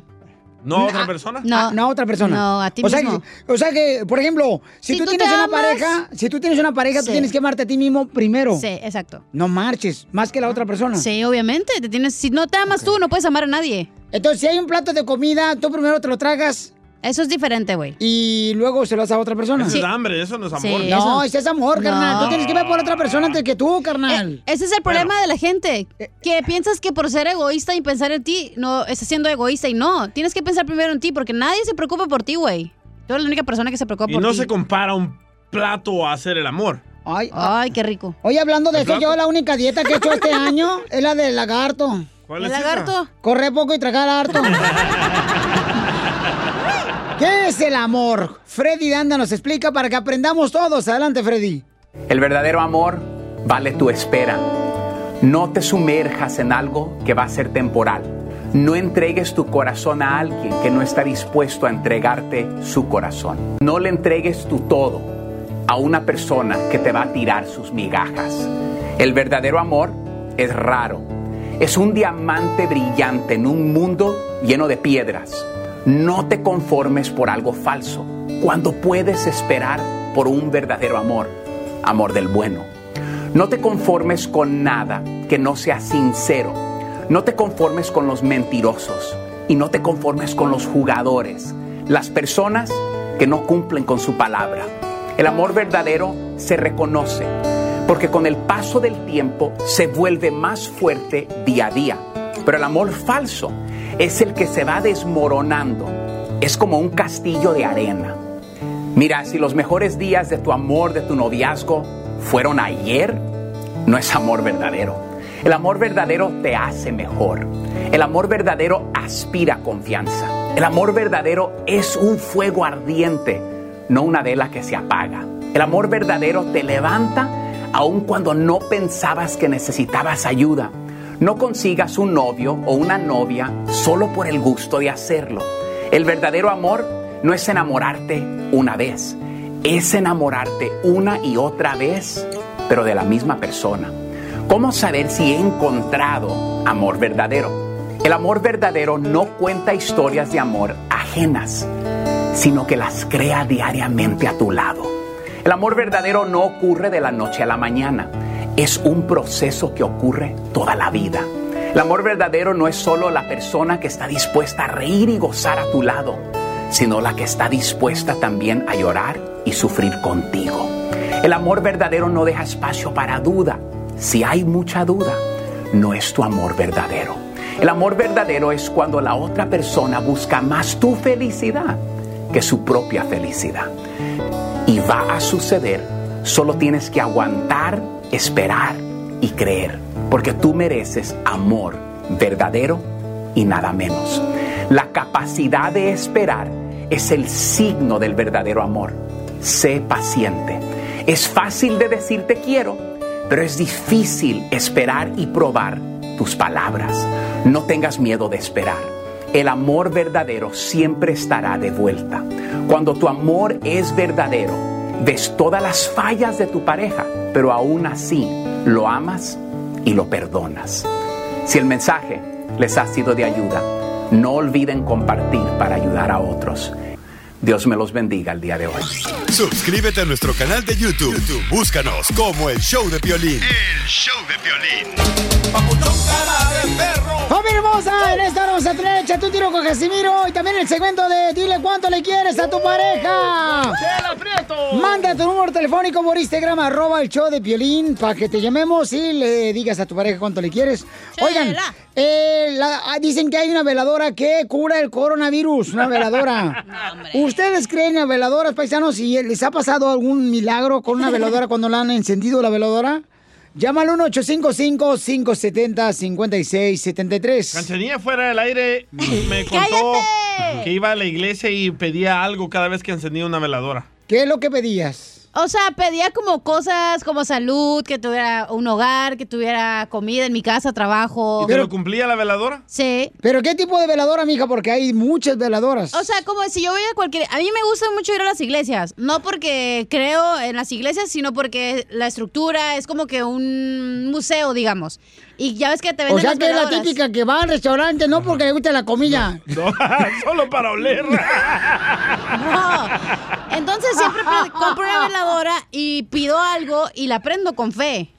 ¿No a otra persona? No. Ah, no a otra persona. No, a ti o sea mismo. Que, o sea que, por ejemplo, si, Si tú, tú tienes una amas- pareja, si tú tienes una pareja, tú tienes que amarte a ti mismo primero. Sí, exacto. No marches, más que la otra persona. Sí, obviamente. Te tienes, si no te amas tú, no puedes amar a nadie. Entonces, si hay un plato de comida, tú primero te lo tragas. Eso es diferente, güey. Y luego se lo das a otra persona. Eso es hambre, eso no es amor. Sí. No, eso- ese es amor, carnal. No. Tú tienes que ver por otra persona antes que tú, carnal. Eh, ese es el problema de la gente, que piensas que por ser egoísta y pensar en ti, no estás siendo egoísta y no. Tienes que pensar primero en ti porque nadie se preocupa por ti, güey. Tú eres la única persona que se preocupa Y por no ti. se compara un plato a hacer el amor. Ay, Ay, qué rico. Oye, hablando de ¿El eso, plato? yo la única dieta que he hecho este año es la del lagarto. ¿Cuál ¿El es esa? lagarto? Correr poco y tragar harto. ¿Qué es el amor? Freddy Danda nos explica para que aprendamos todos. Adelante, Freddy. El verdadero amor vale tu espera. No te sumerjas en algo que va a ser temporal. No entregues tu corazón a alguien que no está dispuesto a entregarte su corazón. No le entregues tu todo a una persona que te va a tirar sus migajas. El verdadero amor es raro. Es un diamante brillante en un mundo lleno de piedras. No te conformes por algo falso cuando puedes esperar por un verdadero amor, amor del bueno. No te conformes con nada que no sea sincero. No te conformes con los mentirosos y no te conformes con los jugadores, las personas que no cumplen con su palabra. El amor verdadero se reconoce porque con el paso del tiempo se vuelve más fuerte día a día. Pero el amor falso es el que se va desmoronando. Es como un castillo de arena. Mira, si los mejores días de tu amor, de tu noviazgo, fueron ayer, no es amor verdadero. El amor verdadero te hace mejor. El amor verdadero aspira confianza. El amor verdadero es un fuego ardiente, no una vela que se apaga. El amor verdadero te levanta aun cuando no pensabas que necesitabas ayuda. No consigas un novio o una novia solo por el gusto de hacerlo. El verdadero amor no es enamorarte una vez, es enamorarte una y otra vez, pero de la misma persona. ¿Cómo saber si he encontrado amor verdadero? El amor verdadero no cuenta historias de amor ajenas, sino que las crea diariamente a tu lado. El amor verdadero no ocurre de la noche a la mañana, es un proceso que ocurre toda la vida. El amor verdadero no es solo la persona que está dispuesta a reír y gozar a tu lado, sino la que está dispuesta también a llorar y sufrir contigo. El amor verdadero no deja espacio para duda. Si hay mucha duda, no es tu amor verdadero. El amor verdadero es cuando la otra persona busca más tu felicidad que su propia felicidad. Y va a suceder, solo tienes que aguantar, esperar y creer, porque tú mereces amor verdadero y nada menos. La capacidad de esperar es el signo del verdadero amor. Sé paciente. Es fácil de decir te quiero, pero es difícil esperar y probar tus palabras. No tengas miedo de esperar. El amor verdadero siempre estará de vuelta. Cuando tu amor es verdadero, ves todas las fallas de tu pareja, pero aún así lo amas y lo perdonas. Si el mensaje les ha sido de ayuda, no olviden compartir para ayudar a otros. Dios me los bendiga el día de hoy. Suscríbete a nuestro canal de YouTube. YouTube, Búscanos como el show de violín. El show de violín. ¡Familia hermosa! En esta hora vamos a tener Échate un tiro con Casimiro y también el segmento de Dile cuánto le quieres a tu pareja. ¡Chela Prieto! Manda tu número telefónico por Instagram, arroba el show de Piolín, para que te llamemos y le digas a tu pareja cuánto le quieres. Oigan, eh, la- ah, dicen que hay una veladora que cura el coronavirus, una veladora. ¿Ustedes creen en las veladoras, paisanos? ¿Y les ha pasado algún milagro con una veladora cuando la han encendido la veladora? Llama al 1-855-570-5673. Canchanilla fuera del aire me contó que iba a la iglesia y pedía algo cada vez que encendía una veladora. ¿Qué es lo que pedías? O sea, pedía como cosas como salud, que tuviera un hogar, que tuviera comida en mi casa, trabajo. ¿Y te lo cumplía la veladora? Sí. ¿Pero qué tipo de veladora, mija? Porque hay muchas veladoras. O sea, como si yo voy a cualquier... A mí me gusta mucho ir a las iglesias. No porque creo en las iglesias, sino porque la estructura es como que un museo, digamos. Y ya ves que te venden O sea las que es la típica que va al restaurante, no porque le gusta la comida. No, solo para oler. No. Entonces siempre pre- compro una veladora y pido algo y la prendo con fe.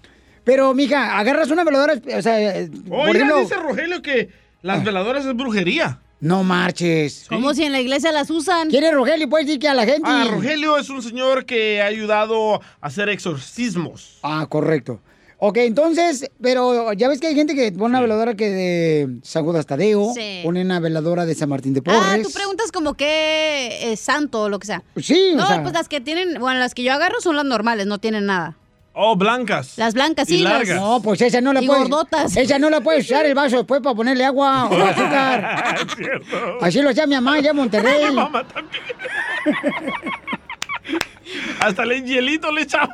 Pero, mija, agarras una veladora, o sea, eh, Oiga, ejemplo- dice Rogelio que las veladoras es brujería. No marches. Como si en la iglesia las usan. ¿Quién es Rogelio? Puedes decir que a la gente. Ah, Rogelio es un señor que ha ayudado a hacer exorcismos. Ah, correcto. Ok, entonces, pero ya ves que hay gente que pone una veladora que de San Judas Tadeo, Sí. pone una veladora de San Martín de Porres. Ah, tú preguntas como que es santo o lo que sea. Sí, o No, sea- pues las que tienen, bueno, las que yo agarro son las normales, no tienen nada. Oh, blancas. Las blancas, Y sí. las- largas. No, pues esa no la Y puedes. gordotas. Esa no la puedes usar el vaso después para ponerle agua o azúcar. Es cierto. Así lo hacía mi mamá allá en Monterrey. Mi mamá también. Hasta el hielito le echaba.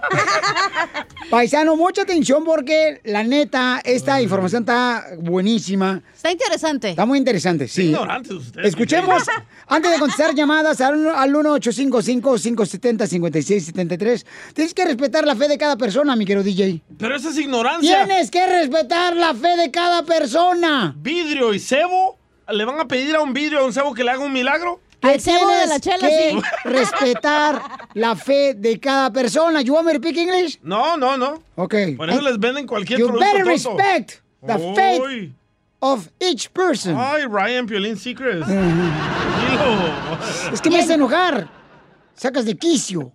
Paisano, mucha atención porque la neta, esta información está buenísima. Está interesante. Está muy interesante, sí. ignorantes ustedes, Escuchemos, antes de contestar llamadas al, al 1-855-570-5673, tienes que respetar la fe de cada persona, mi querido DJ. Pero eso es ignorancia. Tienes que respetar la fe de cada persona. Vidrio y cebo. ¿Le van a pedir a un vidrio a un cebo que le haga un milagro? Que tienes que respetar la fe de cada persona. You want me to speak English? No, no, no. Ok. Por eso les venden cualquier You producto better tonto. respect the faith of each person. Ay, Ryan Piolín Secrets. Es que me hace enojar. Sacas de quicio.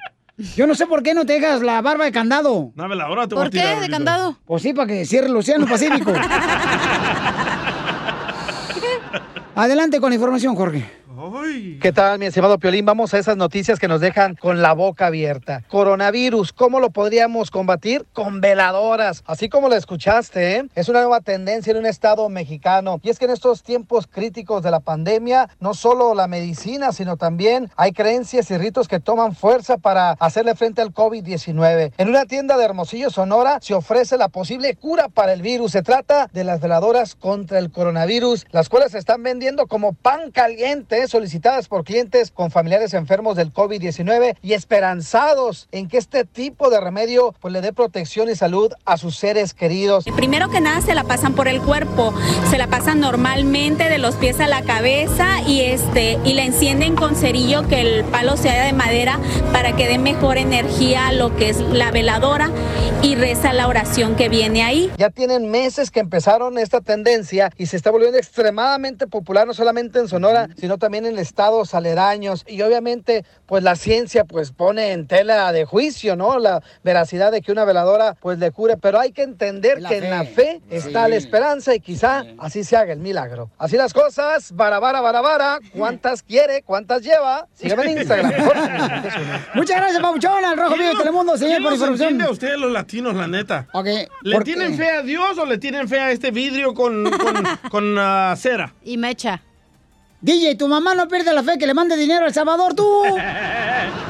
Yo no sé por qué no te dejas la barba de candado. Una veladora te voy a tirar ahorita. Pues sí, para que cierre el Océano Pacífico. Adelante con la información, Jorge. ¿Qué tal, mi estimado Piolín? Vamos a esas noticias que nos dejan con la boca abierta. Coronavirus, ¿cómo lo podríamos combatir? Con veladoras. Así como lo escuchaste, ¿eh? es una nueva tendencia en un estado mexicano. Y es que en estos tiempos críticos de la pandemia, no solo la medicina, sino también hay creencias y ritos que toman fuerza para hacerle frente al COVID-19. En una tienda de Hermosillo, Sonora, se ofrece la posible cura para el virus. Se trata de las veladoras contra el coronavirus, las cuales se están vendiendo como pan caliente, solicitadas por clientes con familiares enfermos del COVID-19 y esperanzados en que este tipo de remedio pues le dé protección y salud a sus seres queridos. Primero que nada se la pasan por el cuerpo, se la pasan normalmente de los pies a la cabeza y este y la encienden con cerillo que el palo sea de madera para que dé mejor energía a lo que es la veladora y reza la oración que viene ahí. Ya tienen meses que empezaron esta tendencia y se está volviendo extremadamente popular no solamente en Sonora, sino también en estados aledaños. Y obviamente, pues la ciencia pues pone en tela de juicio, ¿no? La veracidad de que una veladora pues le cure, pero hay que entender La que fe. en la fe está la esperanza y quizá así se haga el milagro. Así las cosas, barabara, barabara, ¿cuántas quiere? ¿Cuántas lleva? Sígueme en Instagram. Muchas gracias, Pabuchón, al Rojo Vivo de Telemundo, señor, ¿Quién por información. entiende a ustedes los latinos, la neta? ¿Le ¿por tienen qué? fe a Dios o le tienen fe a este vidrio con, con, con, ah, cera? Y mecha. DJ, tu mamá no pierde la fe que le mande dinero a El Salvador, tú.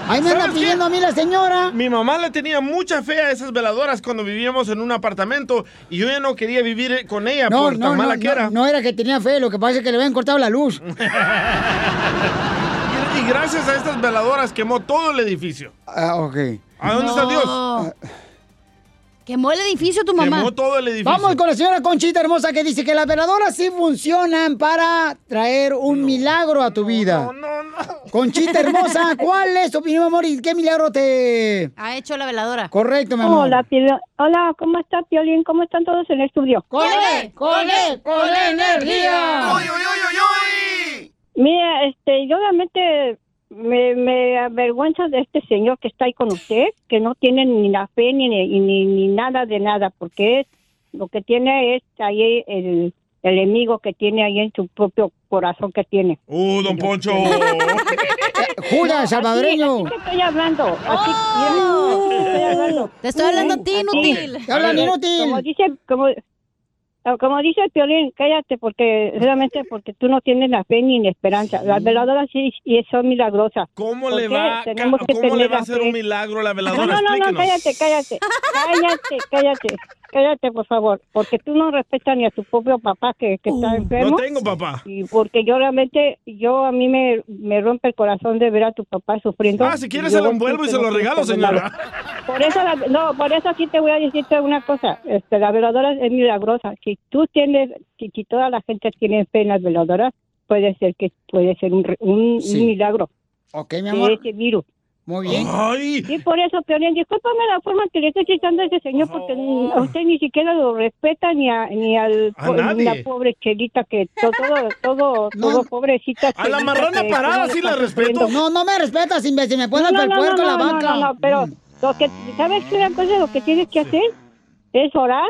Ahí me anda pidiendo a mí la señora. Mi mamá le tenía mucha fe a esas veladoras cuando vivíamos en un apartamento y yo ya no quería vivir con ella No, por no, tan no, mala que era. no era que tenía fe, lo que pasa es que le habían cortado la luz. Y, y gracias a estas veladoras quemó todo el edificio. Ah, ok. ¿A dónde está Dios? Quemó el edificio tu mamá. Quemó todo el edificio. Vamos con la señora Conchita Hermosa que dice que las veladoras sí funcionan para traer un milagro a tu vida. Conchita Hermosa, ¿cuál es tu opinión, amor? ¿Y qué milagro te...? Ha hecho la veladora. Correcto, mi amor. Hola, Hola, ¿cómo está Piolín? ¿Cómo están todos en el estudio? ¡Con él! ¡Con él! ¡Con energía! Mira, este, yo realmente me, me avergüenza de este señor que está ahí con usted, que no tiene ni la fe ni, ni, ni, ni nada de nada, porque es, lo que tiene es ahí el, el enemigo que tiene ahí en su propio corazón que tiene. Uh, don Poncho. Judas, salvadoreño. Así, así que estoy hablando. Así, mira, así que estoy hablando. Te estoy hablando a ti, inútil. Te hablan Eh, inútil. Como dice, como, como dice el Piolín, cállate porque realmente porque tú no tienes la fe ni la esperanza. Las veladoras sí, y son milagrosas. ¿Cómo ¿Por le va, ¿cómo le va a hacer un milagro la No, veladora? no, no, no, Explíquenos. cállate, cállate. Cállate, cállate. Cállate, por favor. Porque tú no respetas ni a tu propio papá que, que está enfermo. Uh, No tengo papá. Y porque yo realmente, yo a mí me, me rompe el corazón de ver a tu papá sufriendo. Ah, si quieres Yo se lo envuelvo y se lo regalo, señora. Por eso, la- no, por eso aquí te voy a decirte una cosa. Este, la veladora es milagrosa. Si tú tienes, si, si toda la gente tiene fe en las veladoras, puede ser que puede ser un, re- un, un milagro. Ok, mi de amor. ese virus. Muy bien. Y por eso, Piolín, discúlpame la forma que le estoy citando a ese señor, porque a usted ni siquiera lo respeta ni a, ni al A po- nadie. la pobre chelita que to- todo, todo, todo, pobrecita. A la marrana parada sí la respeto. No, no me respetas, imbécil. Me pones No, el no, puerco no, y la no, vaca. No, no, pero lo que, ¿sabes qué? Una cosa lo que tienes que hacer es orar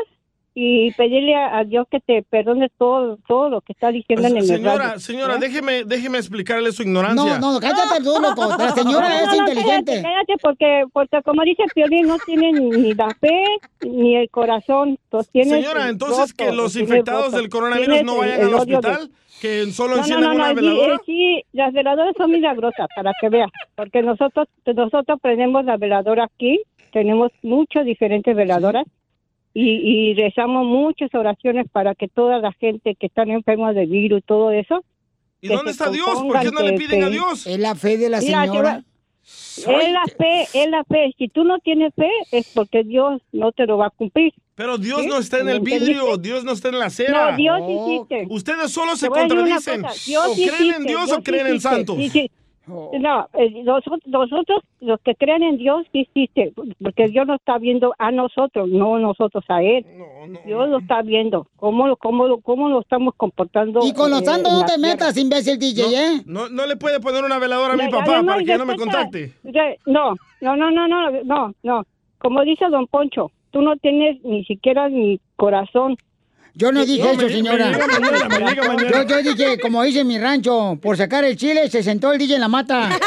y pedirle a, a Dios que te perdone todo todo lo que está diciendo en el Señora, radio, señora, ¿eh? déjeme, déjeme explicarle su ignorancia. No, no, cállate tú, loco. La señora No, es no, no, inteligente. Cállate, cállate, porque, porque como dice Piolín, no tiene ni la fe ni el corazón. Pues tienes Señora, el entonces que voto, los tienes infectados del coronavirus no el- vayan el al odio de- hospital, que solo No, no, encienden no, no, una sí, veladora. eh, sí, las veladoras son milagrosas, para que veas, porque nosotros nosotros prendemos la veladora aquí, tenemos muchas diferentes veladoras y, y rezamos muchas oraciones para que toda la gente que están enferma de virus y todo eso. ¿Y dónde está Dios? ¿Por qué no le piden a que- Dios? Es la fe de la Mira, señora. Es la fe, es la fe. Si tú no tienes fe, es porque Dios no te lo va a cumplir. Pero Dios ¿Sí? no está en ¿Me el vidrio? Dios no está en la acera. No, Dios existe. Ustedes solo se a contradicen. Dios o creen en existe, Dios Dios o creen sí en existe. santos. Sí, sí. No, eh, nosotros, nosotros, los que creen en Dios, sí existe, porque Dios lo está viendo a nosotros, no nosotros a Él. Dios lo está viendo, cómo, lo- cómo, cómo lo estamos comportando. Y con los eh, santos no te tierra. metas, imbécil DJ, ¿eh? No, no le puede poner una veladora a mi papá para que no me contacte. No, no, no, no, no, no, no. Como dice Don Poncho, tú no tienes ni siquiera ni corazón. Yo no dije No, eso, me- señora. me mañana, me. Yo, yo dije, como dice en mi rancho, por sacar el chile se sentó el DJ en la mata.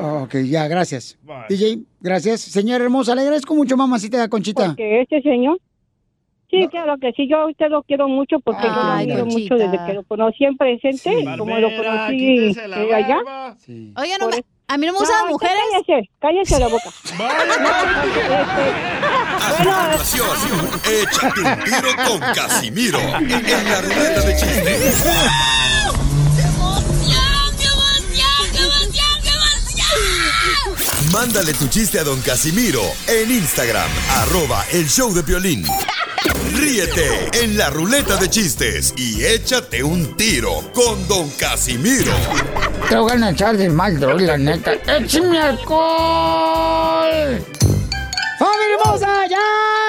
ok, ya, gracias. DJ, gracias. Señora hermosa, le agradezco mucho, mamacita Conchita. Porque este señor, sí, claro que sí, yo a usted lo quiero mucho porque yo lo Ay, admiro Conchita. mucho desde que lo conocí en presente, Sí. como lo conocí eh, allá. Oigan, no me- eso- a mí no me gustan las usted mujeres. Cállese, cállese la boca. A continuación, échate un tiro con Casimiro en la ruleta de chistes. Mándale tu chiste a don Casimiro en Instagram, arroba el show de violín. Ríete en la ruleta de chistes y échate un tiro con don Casimiro. Te voy a echar de mal, droga, la neta. ¡Échame alcohol! ¡Familia hermosa! ¡Ya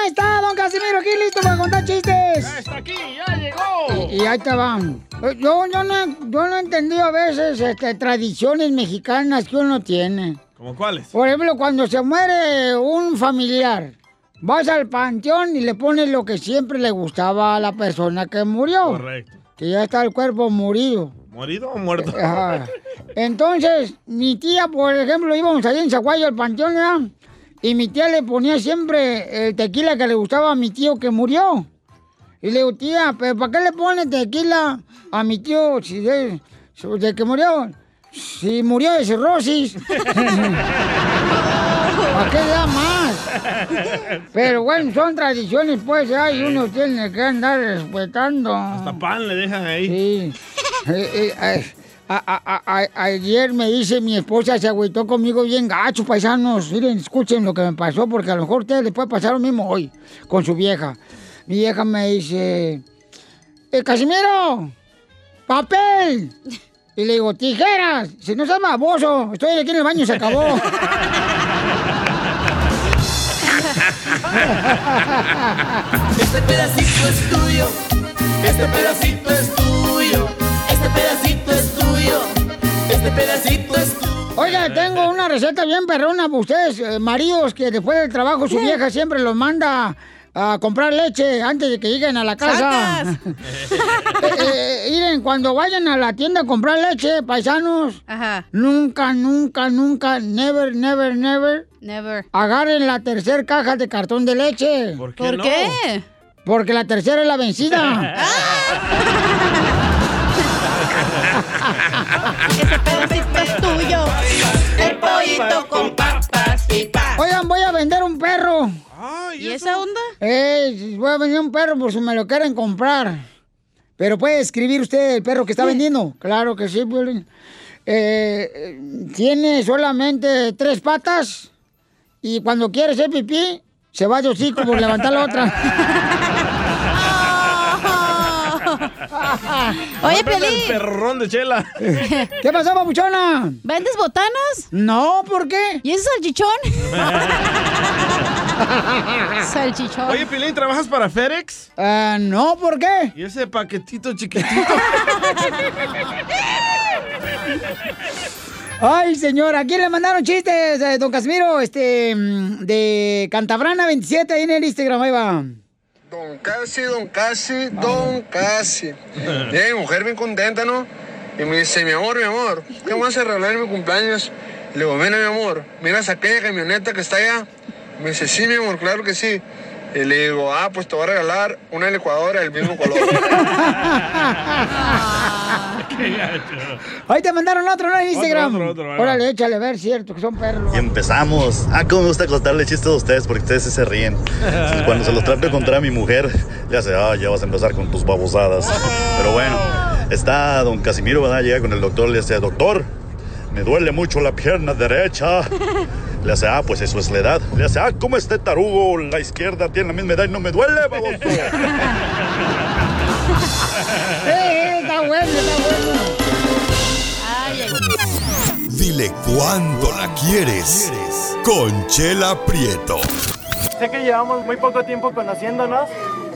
está Don Casimiro aquí listo para contar chistes! ¡Ya está aquí! ¡Ya llegó! Y, y ahí te van. Eh, Yo, yo, no, yo no entendí a veces este, tradiciones mexicanas que uno tiene. ¿Cómo cuáles? Por ejemplo, cuando se muere un familiar, vas al panteón y le pones lo que siempre le gustaba a la persona que murió. Correcto. Que ya está el cuerpo murido. ¿Morido o muerto? Ajá. Entonces, mi tía, por ejemplo, íbamos allá en Zaguayo al panteón, ¿verdad? Y mi tía le ponía siempre el tequila que le gustaba a mi tío que murió. Y le digo, tía, ¿pero para qué le pone tequila a mi tío si de, de que murió? Si murió de cirrosis. ¿Para qué da más? Pero bueno, son tradiciones, pues, ya, y uno tiene que andar respetando. Hasta pan le dejan ahí. Sí. Eh, eh, a- a- a- a- ayer me dice mi esposa, se agüitó conmigo bien gacho, paisanos. Miren, escuchen lo que me pasó, porque a lo mejor ustedes les puede pasar lo mismo hoy con su vieja. Mi vieja me dice, eh, Casimiro, papel. Y le digo, tijeras. Si no seas baboso, estoy aquí en el baño, se acabó. Este pedacito es tuyo, este pedacito es tuyo, este pedacito es tuyo, este pedacito es tuyo. Oiga, tengo una receta bien perrona para ustedes, eh, maridos, que después del trabajo su vieja siempre los manda a comprar leche antes de que lleguen a la casa. Eh, eh, miren, cuando vayan a la tienda a comprar leche, paisanos, nunca, nunca, nunca, never, never, never, Never. agarren la tercera caja de cartón de leche. qué ¿Por no? qué? Porque la tercera es la vencida. Ese pedacito es tuyo. El pollito con papas Oigan, voy a vender un perro. ¿Y esa onda? Eh, voy a vender un perro por si me lo quieren comprar. Pero puede escribir usted el perro que está vendiendo. Claro que sí, Piolín. Eh, tiene solamente tres patas y cuando quiere hacer pipí, se va de hocico por levantar la otra. Oye, el perrón de chela. ¿Qué pasó, papuchona? ¿Vendes botanas? No, ¿por qué? ¿Y ese salchichón? salchichón. Oye, Pilín, ¿trabajas para FedEx? Ah, no, ¿por qué? ¿Y ese paquetito chiquitito? Ay, señora, ¿a quién le mandaron chistes, eh, don Casimiro? Este, mm, de Cantabrana 27, ahí en el Instagram, ahí va. Don Casi, don Casi, don Casi. Bien, mi mujer bien contenta, ¿no? Y me dice, mi amor, mi amor, ¿qué vamos a arreglar en mi cumpleaños? Le digo, mira, mi amor, miras aquella camioneta que está allá. Me dice, sí, mi amor, claro que sí. Y le digo, ah, pues te voy a regalar una licuadora del mismo color. Ahí te mandaron otro, ¿no? En Instagram. otro, otro, va. Órale, échale, a ver, cierto, que son perros. Y empezamos. Ah, cómo me gusta contarle chistes a ustedes porque ustedes se ríen. Cuando se los trato de contar a mi mujer, le hace, ah, ya vas a empezar con tus babosadas. Pero bueno, está don Casimiro, ¿verdad? Llega con el doctor, le dice, doctor, me duele mucho la pierna derecha. Le hace, ah, pues eso es la edad. Le hace, ah, ¿cómo este tarugo? La izquierda tiene la misma edad y no me duele, baboso. ¡Eh, está bueno, está bueno! Dile cuándo la quieres. Conchela Prieto. Sé que llevamos muy poco tiempo conociéndonos.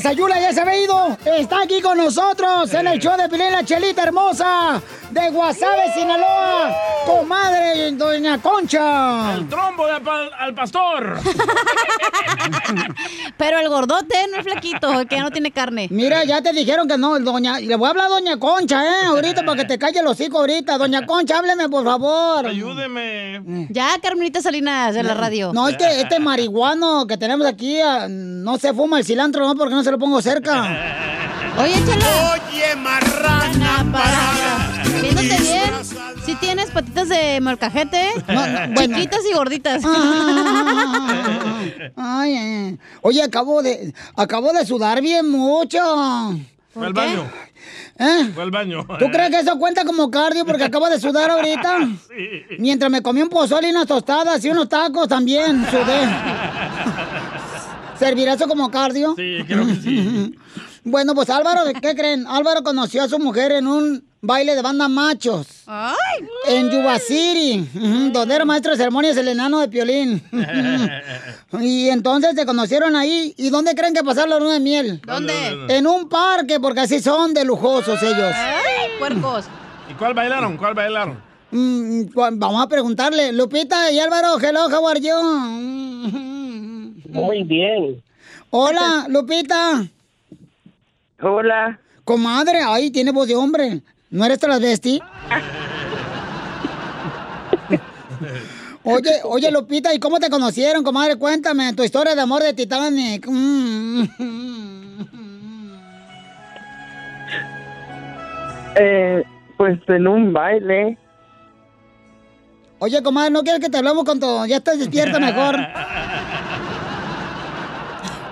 El Sayula ya se había ido, está aquí con nosotros en el show de Pilín, la chelita hermosa de Guasave, Sinaloa, comadre Doña Concha. El trombo de al pastor. Pero el gordote, no el flaquito, el que ya no tiene carne. Mira, ya te dijeron que no, doña. Le voy a hablar a Doña Concha, ¿eh? Ahorita para que te calle los hocico ahorita. Doña Concha, hábleme, por favor. Ayúdeme. Ya, Carmelita Salinas, de la radio. No, es que este marihuano que tenemos aquí ah, no se fuma el cilantro, ¿no? Porque no se lo pongo cerca. Oye, échala. Oye, marrana parada. Viéndote bien, si tienes patitas de molcajete, No, no, bueno. chiquitas y gorditas. Ay, ay. Oye, acabo de, acabo de sudar bien mucho. Fue al baño. ¿Eh? Fue al baño. ¿Tú crees que eso cuenta como cardio porque acabo de sudar ahorita? Mientras me comí un pozole y unas tostadas y unos tacos también sudé. ¿Servirá eso como cardio? Sí, creo que sí. Bueno, pues Álvaro, ¿qué creen? Álvaro conoció a su mujer en un baile de banda machos. En Yuba City, donde era maestro de ceremonias el enano de Piolín. y entonces se conocieron ahí. ¿Y dónde creen que pasaron la luna de miel? ¿Dónde? En un parque, porque así son de lujosos ellos. Ay, puercos. ¿Y cuál bailaron? ¿Cuál bailaron? Mm, vamos a preguntarle. Lupita y Álvaro, hello, how are you? Muy bien. Hola, Lupita. Hola. Comadre, ay, tiene voz de hombre. ¿No eres transvesti? Oye, oye, Lupita, ¿y cómo te conocieron, comadre? Cuéntame tu historia de amor de Titanic. Mm. Eh, pues en un baile. Oye, comadre, ¿no quieres que te hablemos todo? Ya estás despierta mejor.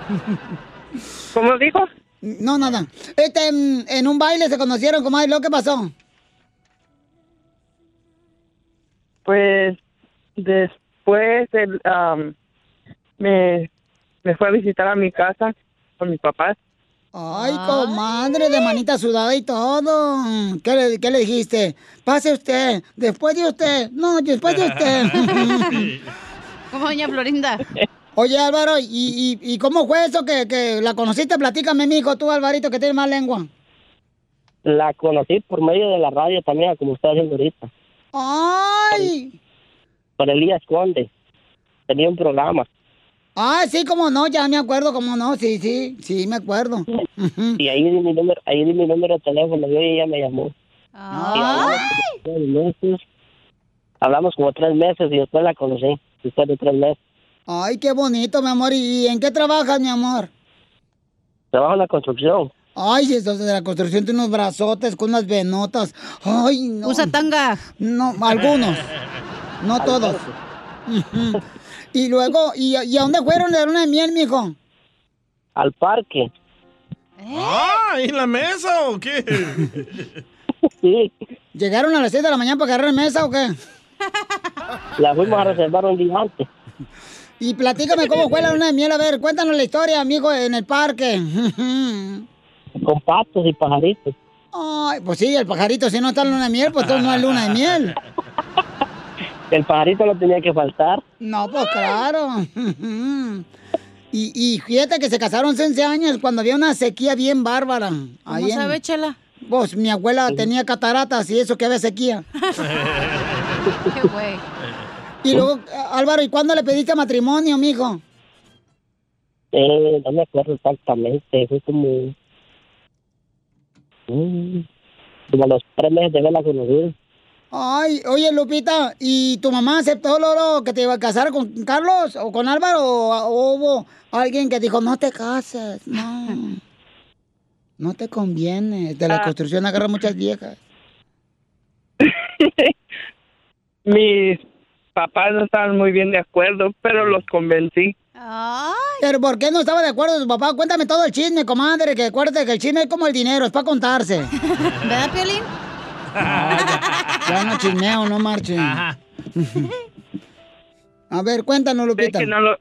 ¿Cómo dijo? No, nada. Este, en, en un baile se conocieron, comadre. ¿Lo que pasó? Pues después él, am, me, me fue a visitar a mi casa con mis papás. Ay, comadre, de manita sudada y todo. ¿Qué le, qué le dijiste? Pase usted, después de usted. No, después de usted. Como doña Florinda. Oye, Álvaro, ¿y, y, y cómo fue eso que, que la conociste? Platícame, mijo, tú, Alvarito, que tienes más lengua. La conocí por medio de la radio también, como está haciendo ahorita. ¡Ay! Por Elías Conde. Tenía un programa. Ah, sí, cómo no, ya me acuerdo, cómo no, sí, sí, sí, me acuerdo. Y ahí di mi número, ahí di mi número de teléfono y ella me llamó. Y hablamos como tres meses. Hablamos como tres meses y después la conocí. Después de tres meses. Ay, qué bonito, mi amor. ¿Y en qué trabajas, mi amor? Trabajo en la construcción. Ay, si eso de la construcción tiene unos brazotes con unas venotas. Ay, no. Usa tanga. No, algunos. No todos. Y luego, ¿y, ¿y a dónde fueron de luna de miel, mijo? Al parque. Ah, ¿en la mesa o qué? Sí. ¿Llegaron a las 6 de la mañana para agarrar mesa o qué? La fuimos a reservar un día antes. Y platícame cómo fue la luna de miel. A ver, cuéntanos la historia, amigo, en el parque. Con patos y pajaritos. Ay, pues sí, el pajarito, si no está en luna de miel, pues todo no es luna de miel. El pajarito lo tenía que faltar. No, pues claro. Y, y fíjate que se casaron hace 11 años cuando había una sequía bien bárbara. ¿Cómo sabe, Chela? Pues mi abuela tenía cataratas y eso que había sequía. Qué güey. Y luego, Álvaro, ¿y cuándo le pediste matrimonio, mijo? Eh, no me acuerdo exactamente. Fue como. mm, como los tres meses de verla conocer. Ay, oye, Lupita, ¿y tu mamá aceptó, Loro, que te iba a casar con Carlos o con Álvaro? ¿O, o hubo alguien que dijo, no te cases, no? No te conviene. De la Ah. construcción agarra muchas viejas. Mis papás no estaban muy bien de acuerdo, pero los convencí. ¿Pero por qué no estaba de acuerdo tu papá? Cuéntame todo el chisme, comadre, que acuérdate que el chisme es como el dinero, es para contarse. ¿Verdad, Piolín? Ya no chismeo, no marche. A ver, cuéntanos, Lupita. que no lo,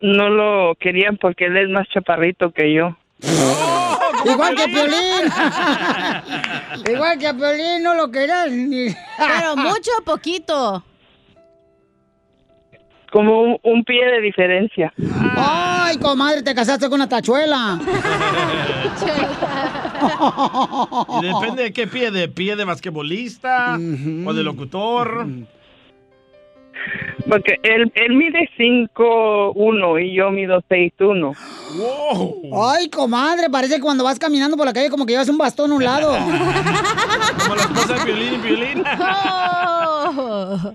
no lo querían porque él es más chaparrito que yo. Igual que Piolín. Igual que a Piolín, no lo querías ni... Pero mucho o poquito. Como un, un pie de diferencia. Ay, comadre, te casaste con una tachuela. Y depende de qué pie, de pie de basquetbolista o de locutor. Porque él, él mide 5'1 y yo mido 6'1. Ay, comadre, parece que cuando vas caminando por la calle como que llevas un bastón a un lado. Como la esposa de Piolín y Piolín.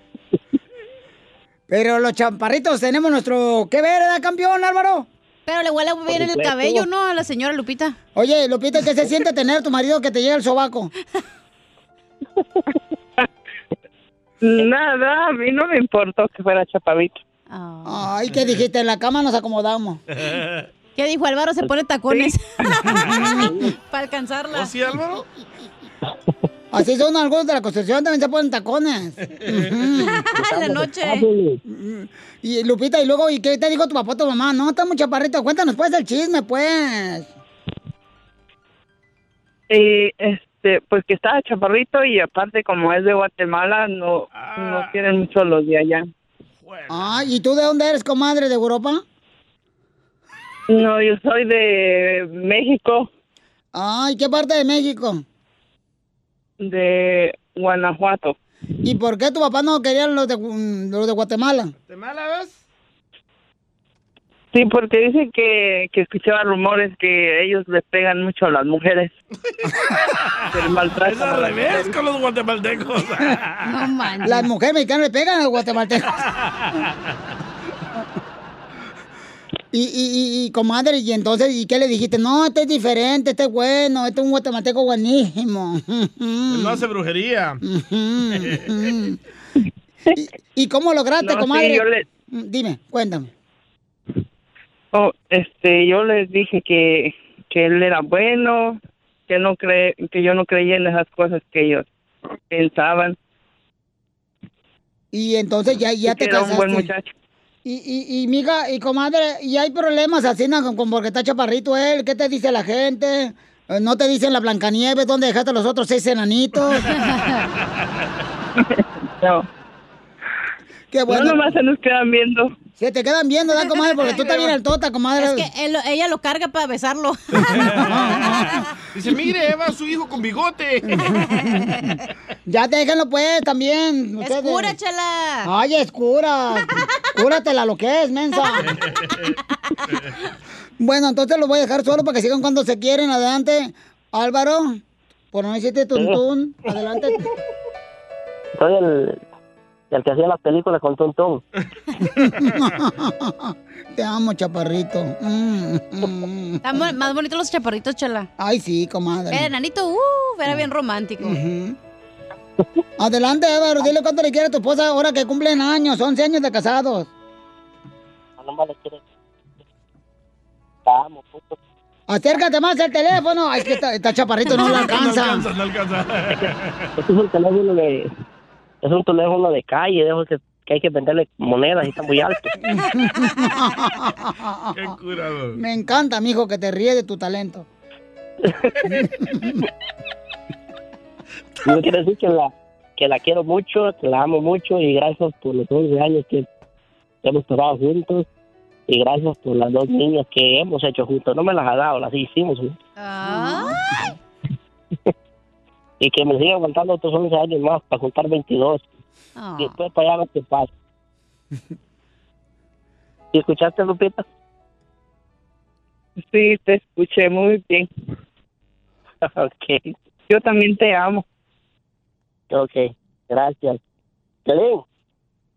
Pero los chaparritos tenemos nuestro... ¿Qué ver, edad campeón, Álvaro? Pero le huele bien el cabello, ¿no? A la señora Lupita. Oye, Lupita, ¿qué se siente tener a tu marido que te llega el sobaco? Nada, a mí no me importó que fuera chaparrito. Ay, ¿qué dijiste? En la cama nos acomodamos. ¿Qué dijo Álvaro? Se pone tacones. Para alcanzarla. ¿Sí, Álvaro? Así son algunos de la construcción, también se ponen tacones. En la noche. Y Lupita, y luego, ¿y qué te dijo tu papá o tu mamá? No, está muy chaparrito. Cuéntanos pues el chisme, pues. Y este, pues que estaba chaparrito y aparte como es de Guatemala, no, no quieren mucho los de allá. Ah, ¿y tú de dónde eres, comadre? ¿De Europa? No, yo soy de México, Ay, ¿qué parte de México? De Guanajuato. ¿Y por qué tu papá no quería los de, mm, los de Guatemala? ¿Guatemala ves? Sí, porque dice que, que escuchaba rumores que ellos les pegan mucho a las mujeres. que les maltratan Es al revés mujeres. con los guatemaltecos. Las mujeres mexicanas le pegan a los guatemaltecos. Y, y, y, y, comadre, y entonces, ¿y qué le dijiste? No, este es diferente, este es bueno, este es un guatemalteco buenísimo. Él no hace brujería. ¿Y, y cómo lograste, No, sí, comadre? yo le- Mm, Dime, cuéntame. Oh, este, yo les dije que, que él era bueno, que no cre que yo no creía en esas cosas que ellos pensaban. Y entonces ya, ya te era casaste. un buen muchacho. Y, y, y, miga, y comadre, ¿y hay problemas así, con, con porque está chaparrito él? ¿Qué te dice la gente? Eh, ¿No te dicen la Blancanieves? ¿Dónde dejaste los otros seis enanitos? No. Qué bueno. No, nomás se nos quedan viendo. Se te quedan viendo, ¿verdad, comadre? Porque tú estás bien altota, comadre. Es que él- ella lo carga para besarlo. Dice, mire, Eva, su hijo con bigote. Ya déjenlo pues, también. Es ustedes. cura, chala. Ay, es cura. Cúratela lo que es, mensa. Bueno, entonces los voy a dejar solo para que sigan cuando se quieren. Adelante, Álvaro. Por no decirte tuntún. Adelante. Soy el, el que hacía las películas con Tuntún. Te amo, chaparrito. Mm, mm. Están más bonitos los chaparritos, chala. Ay, sí, comadre. El enanito, uh, era bien romántico. Adelante, Álvaro. Dile cuánto le quiere a tu esposa ahora que cumplen años. 11 años de casados. No me le quiere. Te amo, puto. Acércate más al teléfono. Ay, es que está, está chaparrito, no le alcanza. No alcanza, no alcanza. Este es un teléfono de. Es un teléfono de calle, dejo que, que hay que venderle monedas y está muy alto. Qué curado. Me encanta, mijo, que te ríes de tu talento. Yo quiero decir que la, que la quiero mucho, que la amo mucho y gracias por los 11 años que hemos pasado juntos y gracias por las dos niñas que hemos hecho juntos. No me las ha dado, las hicimos juntos. Y que me siga aguantando otros 11 años más para juntar 22. Y después para allá ver qué pasa. ¿Y escuchaste, Lupita? Sí, te escuché muy bien. ok. Yo también te amo. Ok, gracias. Piolín,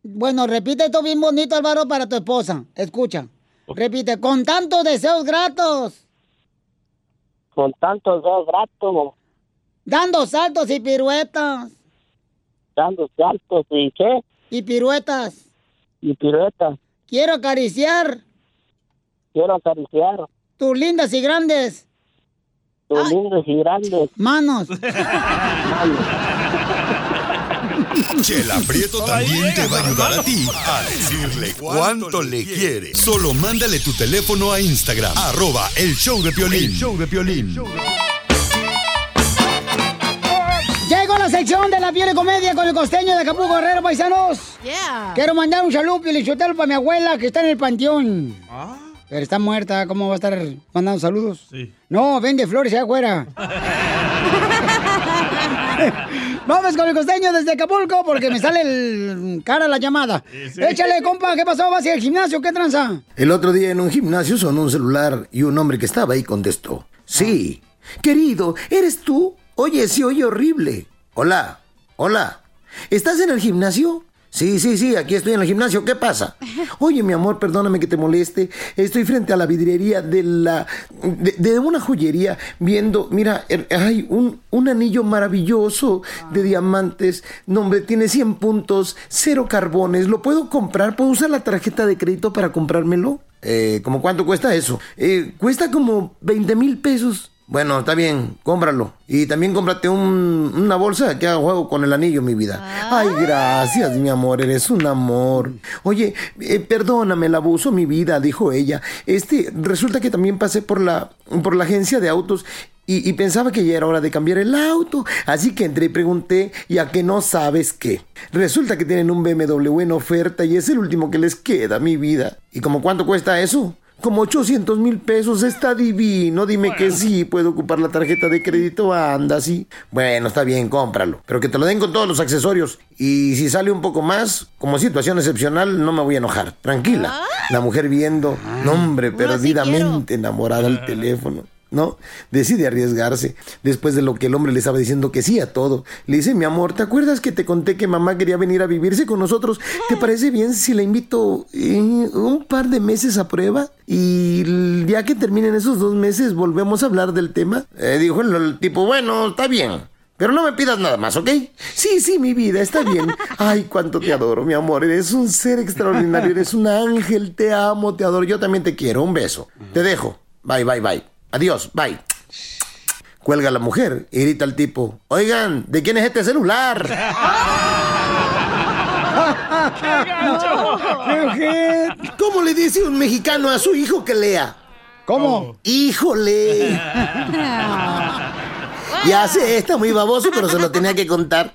Bueno, repite esto bien bonito, Álvaro, para tu esposa. Escucha. Repite, con tantos deseos gratos, con tantos dedos gratos, dando saltos y piruetas. dando saltos y qué, Y piruetas. y piruetas. Quiero acariciar Quiero acariciar tus lindas y grandes tus lindos y grandes manos. Chela Prieto también te va a ayudar a ti a decirle cuánto le quiere. Solo mándale tu teléfono a Instagram, arroba el show de Piolín. El show de Piolín. Llegó la sección de la piel y comedia con el costeño de Acapulco Guerrero, paisanos. Yeah. Quiero mandar un saludo, Pielichotelo, para mi abuela que está en el panteón. Pero está muerta, ¿cómo va a estar mandando saludos? Sí. No, vende flores allá afuera. Vamos con el costeño desde Acapulco porque me sale el cara la llamada. sí. Échale, compa, ¿qué pasó? ¿Vas a ir al gimnasio? ¿Qué tranza? El otro día en un gimnasio sonó un celular y un hombre que estaba ahí contestó. Sí. Querido, ¿eres tú? Oye, se oye horrible. Hola, hola. ¿Estás en el gimnasio? Sí, sí, sí, aquí estoy en el gimnasio. ¿Qué pasa? Oye, mi amor, perdóname que te moleste. Estoy frente a la vidriería de la. de, de una joyería viendo. Mira, er- hay un, un anillo maravilloso de diamantes. No, hombre, tiene 100 puntos, cero carbones. ¿Lo puedo comprar? ¿Puedo usar la tarjeta de crédito para comprármelo? Eh, ¿Cómo cuánto cuesta eso? Eh, cuesta como 20 mil pesos. Bueno, está bien, cómpralo. Y también cómprate un- una bolsa que haga juego con el anillo, mi vida. Ay, gracias, mi amor, eres un amor. Oye, eh, perdóname el abuso, mi vida, dijo ella. Este, resulta que también pasé por la, por la agencia de autos y, y pensaba que ya era hora de cambiar el auto. Así que entré y pregunté, y a que no sabes qué. Resulta que tienen un BMW en oferta y es el último que les queda, mi vida. ¿Y como cuánto cuesta eso? Como 800 mil pesos, está divino. Dime que sí, puedo ocupar la tarjeta de crédito, anda, sí. Bueno, está bien, cómpralo. Pero que te lo den con todos los accesorios. Y si sale un poco más, como situación excepcional, no me voy a enojar. Tranquila. La mujer viendo, no hombre, perdidamente enamorada al teléfono. ¿No? Decide arriesgarse. Después de lo que el hombre le estaba diciendo que sí a todo. Le dice, mi amor, ¿te acuerdas que te conté que mamá quería venir a vivirse con nosotros? ¿Te parece bien si la invito eh, un par de meses a prueba? Y ya que terminen esos dos meses, volvemos a hablar del tema. Eh, dijo el, el tipo, bueno, está bien. Pero no me pidas nada más, ¿ok? Sí, sí, mi vida, está bien. Ay, cuánto te adoro, mi amor. Eres un ser extraordinario, eres un ángel, te amo, te adoro. Yo también te quiero. Un beso. Te dejo. Bye, bye, bye. Adiós, bye. Cuelga la mujer y grita al tipo, oigan, ¿de quién es este celular? ¿Cómo le dice un mexicano a su hijo que lea? ¿Cómo? Híjole. Ya sé, está muy baboso, pero se lo tenía que contar.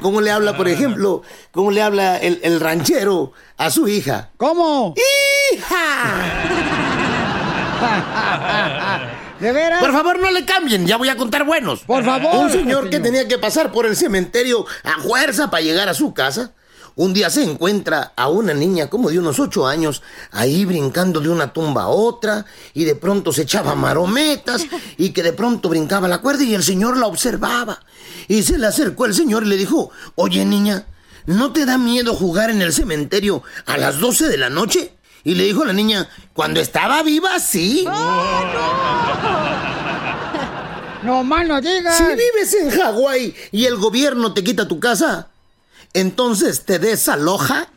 ¿Cómo le habla, por ejemplo, cómo le habla el, el ranchero a su hija? ¿Cómo? ¿De veras? Por favor, no le cambien, ya voy a contar buenos. Por favor. Un señor que tenía que pasar por el cementerio a fuerza para llegar a su casa. Un día se encuentra a una niña como de unos ocho años ahí brincando de una tumba a otra y de pronto se echaba marometas y que de pronto brincaba la cuerda y el señor la observaba. Y se le acercó el señor y le dijo, oye niña, ¿no te da miedo jugar en el cementerio a las 12 de la noche? Y le dijo la niña, cuando estaba viva, sí. No más no digas. Si vives en Hawái y el gobierno te quita tu casa, entonces te desaloja.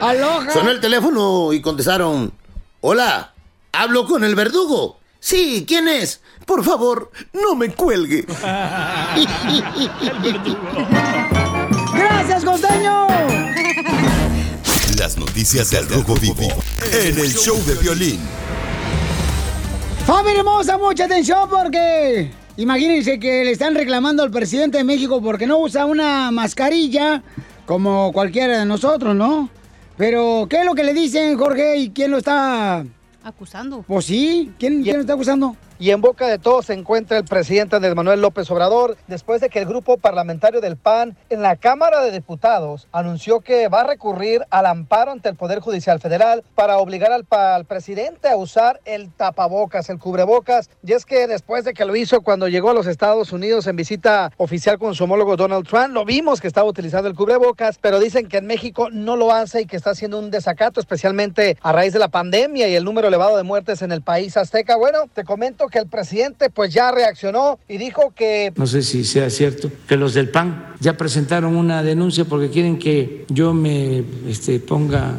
Aloha. Sonó el teléfono y contestaron, hola, hablo con el verdugo. Sí, ¿quién es? Por favor, no me cuelgue. las noticias del Rojo Vivo en el show de violín. Familia hermosa, mucha atención porque imagínense que le están reclamando al presidente de México porque no usa una mascarilla como cualquiera de nosotros, ¿no? Pero, ¿qué es lo que le dicen, Jorge? ¿Y quién lo está...? Acusando. Pues sí, ¿quién, quién lo está acusando? Y en boca de todos se encuentra el presidente Andrés Manuel López Obrador después de que el grupo parlamentario del PAN en la Cámara de Diputados anunció que va a recurrir al amparo ante el Poder Judicial Federal para obligar al, al presidente a usar el tapabocas, el cubrebocas. Y es que después de que lo hizo cuando llegó a los Estados Unidos en visita oficial con su homólogo Donald Trump, lo vimos que estaba utilizando el cubrebocas, pero dicen que en México no lo hace y que está haciendo un desacato, especialmente a raíz de la pandemia y el número elevado de muertes en el país azteca. Bueno, te comento que el presidente pues ya reaccionó y dijo que No sé si sea cierto que los del PAN ya presentaron una denuncia porque quieren que yo me este, ponga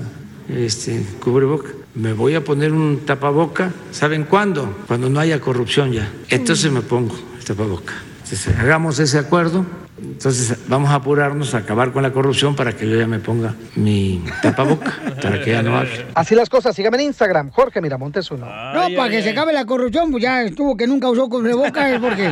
este, cubreboca. Me voy a poner un tapaboca. ¿Saben cuándo? Cuando no haya corrupción ya. Entonces me pongo el tapaboca. Entonces, hagamos ese acuerdo. Entonces vamos a apurarnos a acabar con la corrupción para que yo ya me ponga mi tapaboca, para que ya no hable. así las cosas. Sígame en Instagram, Jorge Miramontes uno. No, para que se acabe la corrupción, pues ya estuvo que nunca usó cubrebocas es porque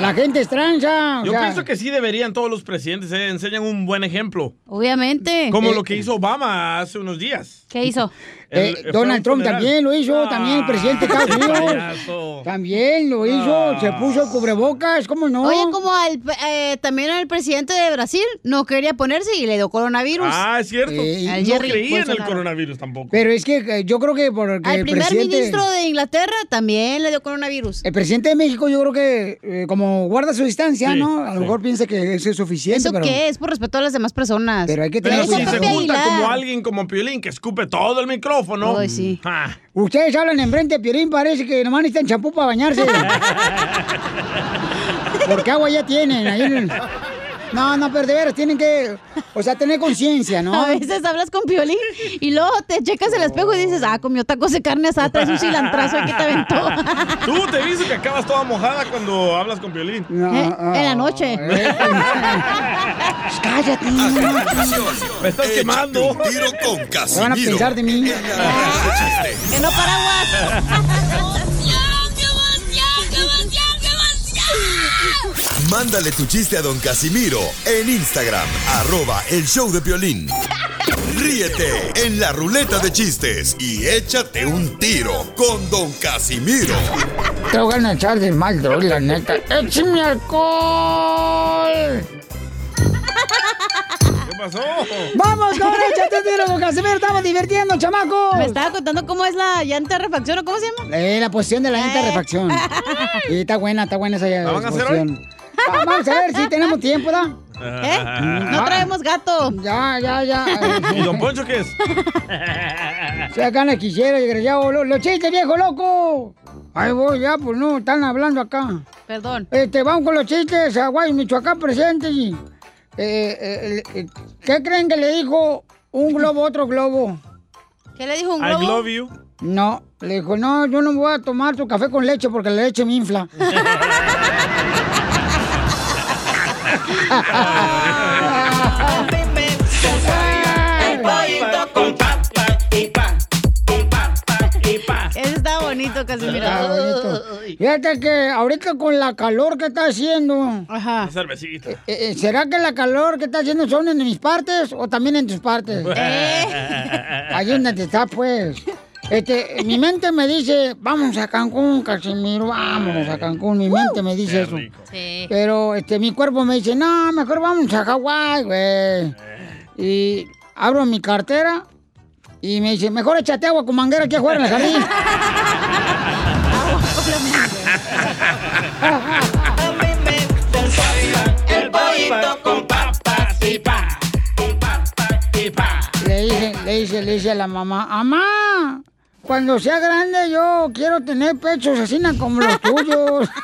la gente es tranza. o Yo sea, pienso que sí deberían todos los presidentes, eh, enseñan un buen ejemplo. Obviamente. Como Eh, lo que hizo Obama hace unos días. ¿Qué hizo? eh, El- Donald Trump funeral. también lo hizo, también el presidente de Estados Unidos. También lo hizo, se puso cubrebocas, ¿cómo no? Oye, como al, eh, también el presidente de Brasil no quería ponerse y le dio coronavirus. Ah, es cierto. Al no Jerry creía en el coronavirus tampoco. Pero es que eh, yo creo que porque Al el primer presidente... ministro de Inglaterra también le dio coronavirus. El presidente de México yo creo que eh, como guarda su distancia, Sí, ¿no? A lo mejor piensa que eso es suficiente, ¿Eso pero... qué es? Por respeto a las demás personas. Pero hay que Pero tener si se junta como alguien como Piolín que escupe todo el micrófono. Ay, sí. ah, Ustedes hablan enfrente de Piolín, parece que nomás necesitan champú para bañarse. Porque agua ya tienen. ahí No, no, pero de veras, tienen que, o sea, tener conciencia, ¿no? A veces hablas con Piolín y luego te checas el espejo y dices, ah, comió tacos de carne asada, traes un cilantrazo aquí te aventó. Tú te dices que acabas toda mojada cuando hablas con Piolín. Eh, en la noche. Cállate. Me estás quemando. Un tiro con ¿Qué van a Casimiro. pensar de mí? que no paraguas. Mándale tu chiste a don Casimiro en Instagram, arroba el show de violín. Ríete en la ruleta de chistes y échate un tiro con don Casimiro. Te voy a echar de mal, droga, la neta. ¡Échame alcohol! ¿Qué pasó? ¡Vamos, con échate un tiro con Casimiro! ¡Estamos divirtiendo, chamacos! Me estaba contando cómo es la llanta de refacción o cómo se llama. Eh, la posición de la llanta de refacción. Sí, está buena, está buena esa ¿La van a hacer posición. Vamos a ver si tenemos tiempo, ¿da? ¿Eh? No traemos gato. Ya, ya, ya. ¿Y don Poncho qué es? Se acá la quisiera, desgraciado. Los, los chistes, viejo loco. Ahí voy, ya, pues no, están hablando acá. Perdón. Este, vamos con los chistes. Aguay, Michoacán presente. Y, eh, eh, eh, ¿Qué creen que le dijo un globo a otro globo? ¿Qué le dijo un I globo? love you. No, le dijo, no, yo no voy a tomar tu café con leche porque la leche me infla. Ese está bonito, Casimiro. Está bonito. Fíjate que ahorita con la calor que está haciendo, Ajá. Cervecita. eh, eh, ¿será que la calor que está haciendo son en mis partes o también en tus partes? Ahí donde te está, pues. Este, mi mente me dice, vamos a Cancún, Casimiro, vámonos a Cancún. Mi mente me dice eso. Sí. Pero este, mi cuerpo me dice, no, mejor vamos a Hawái, güey. Y abro mi cartera y me dice, mejor échate agua con manguera aquí afuera en el jardín. El pollito con papas y pa. Le dice, le dice, le dice a la mamá, mamá, cuando sea grande yo quiero tener pechos así como los tuyos.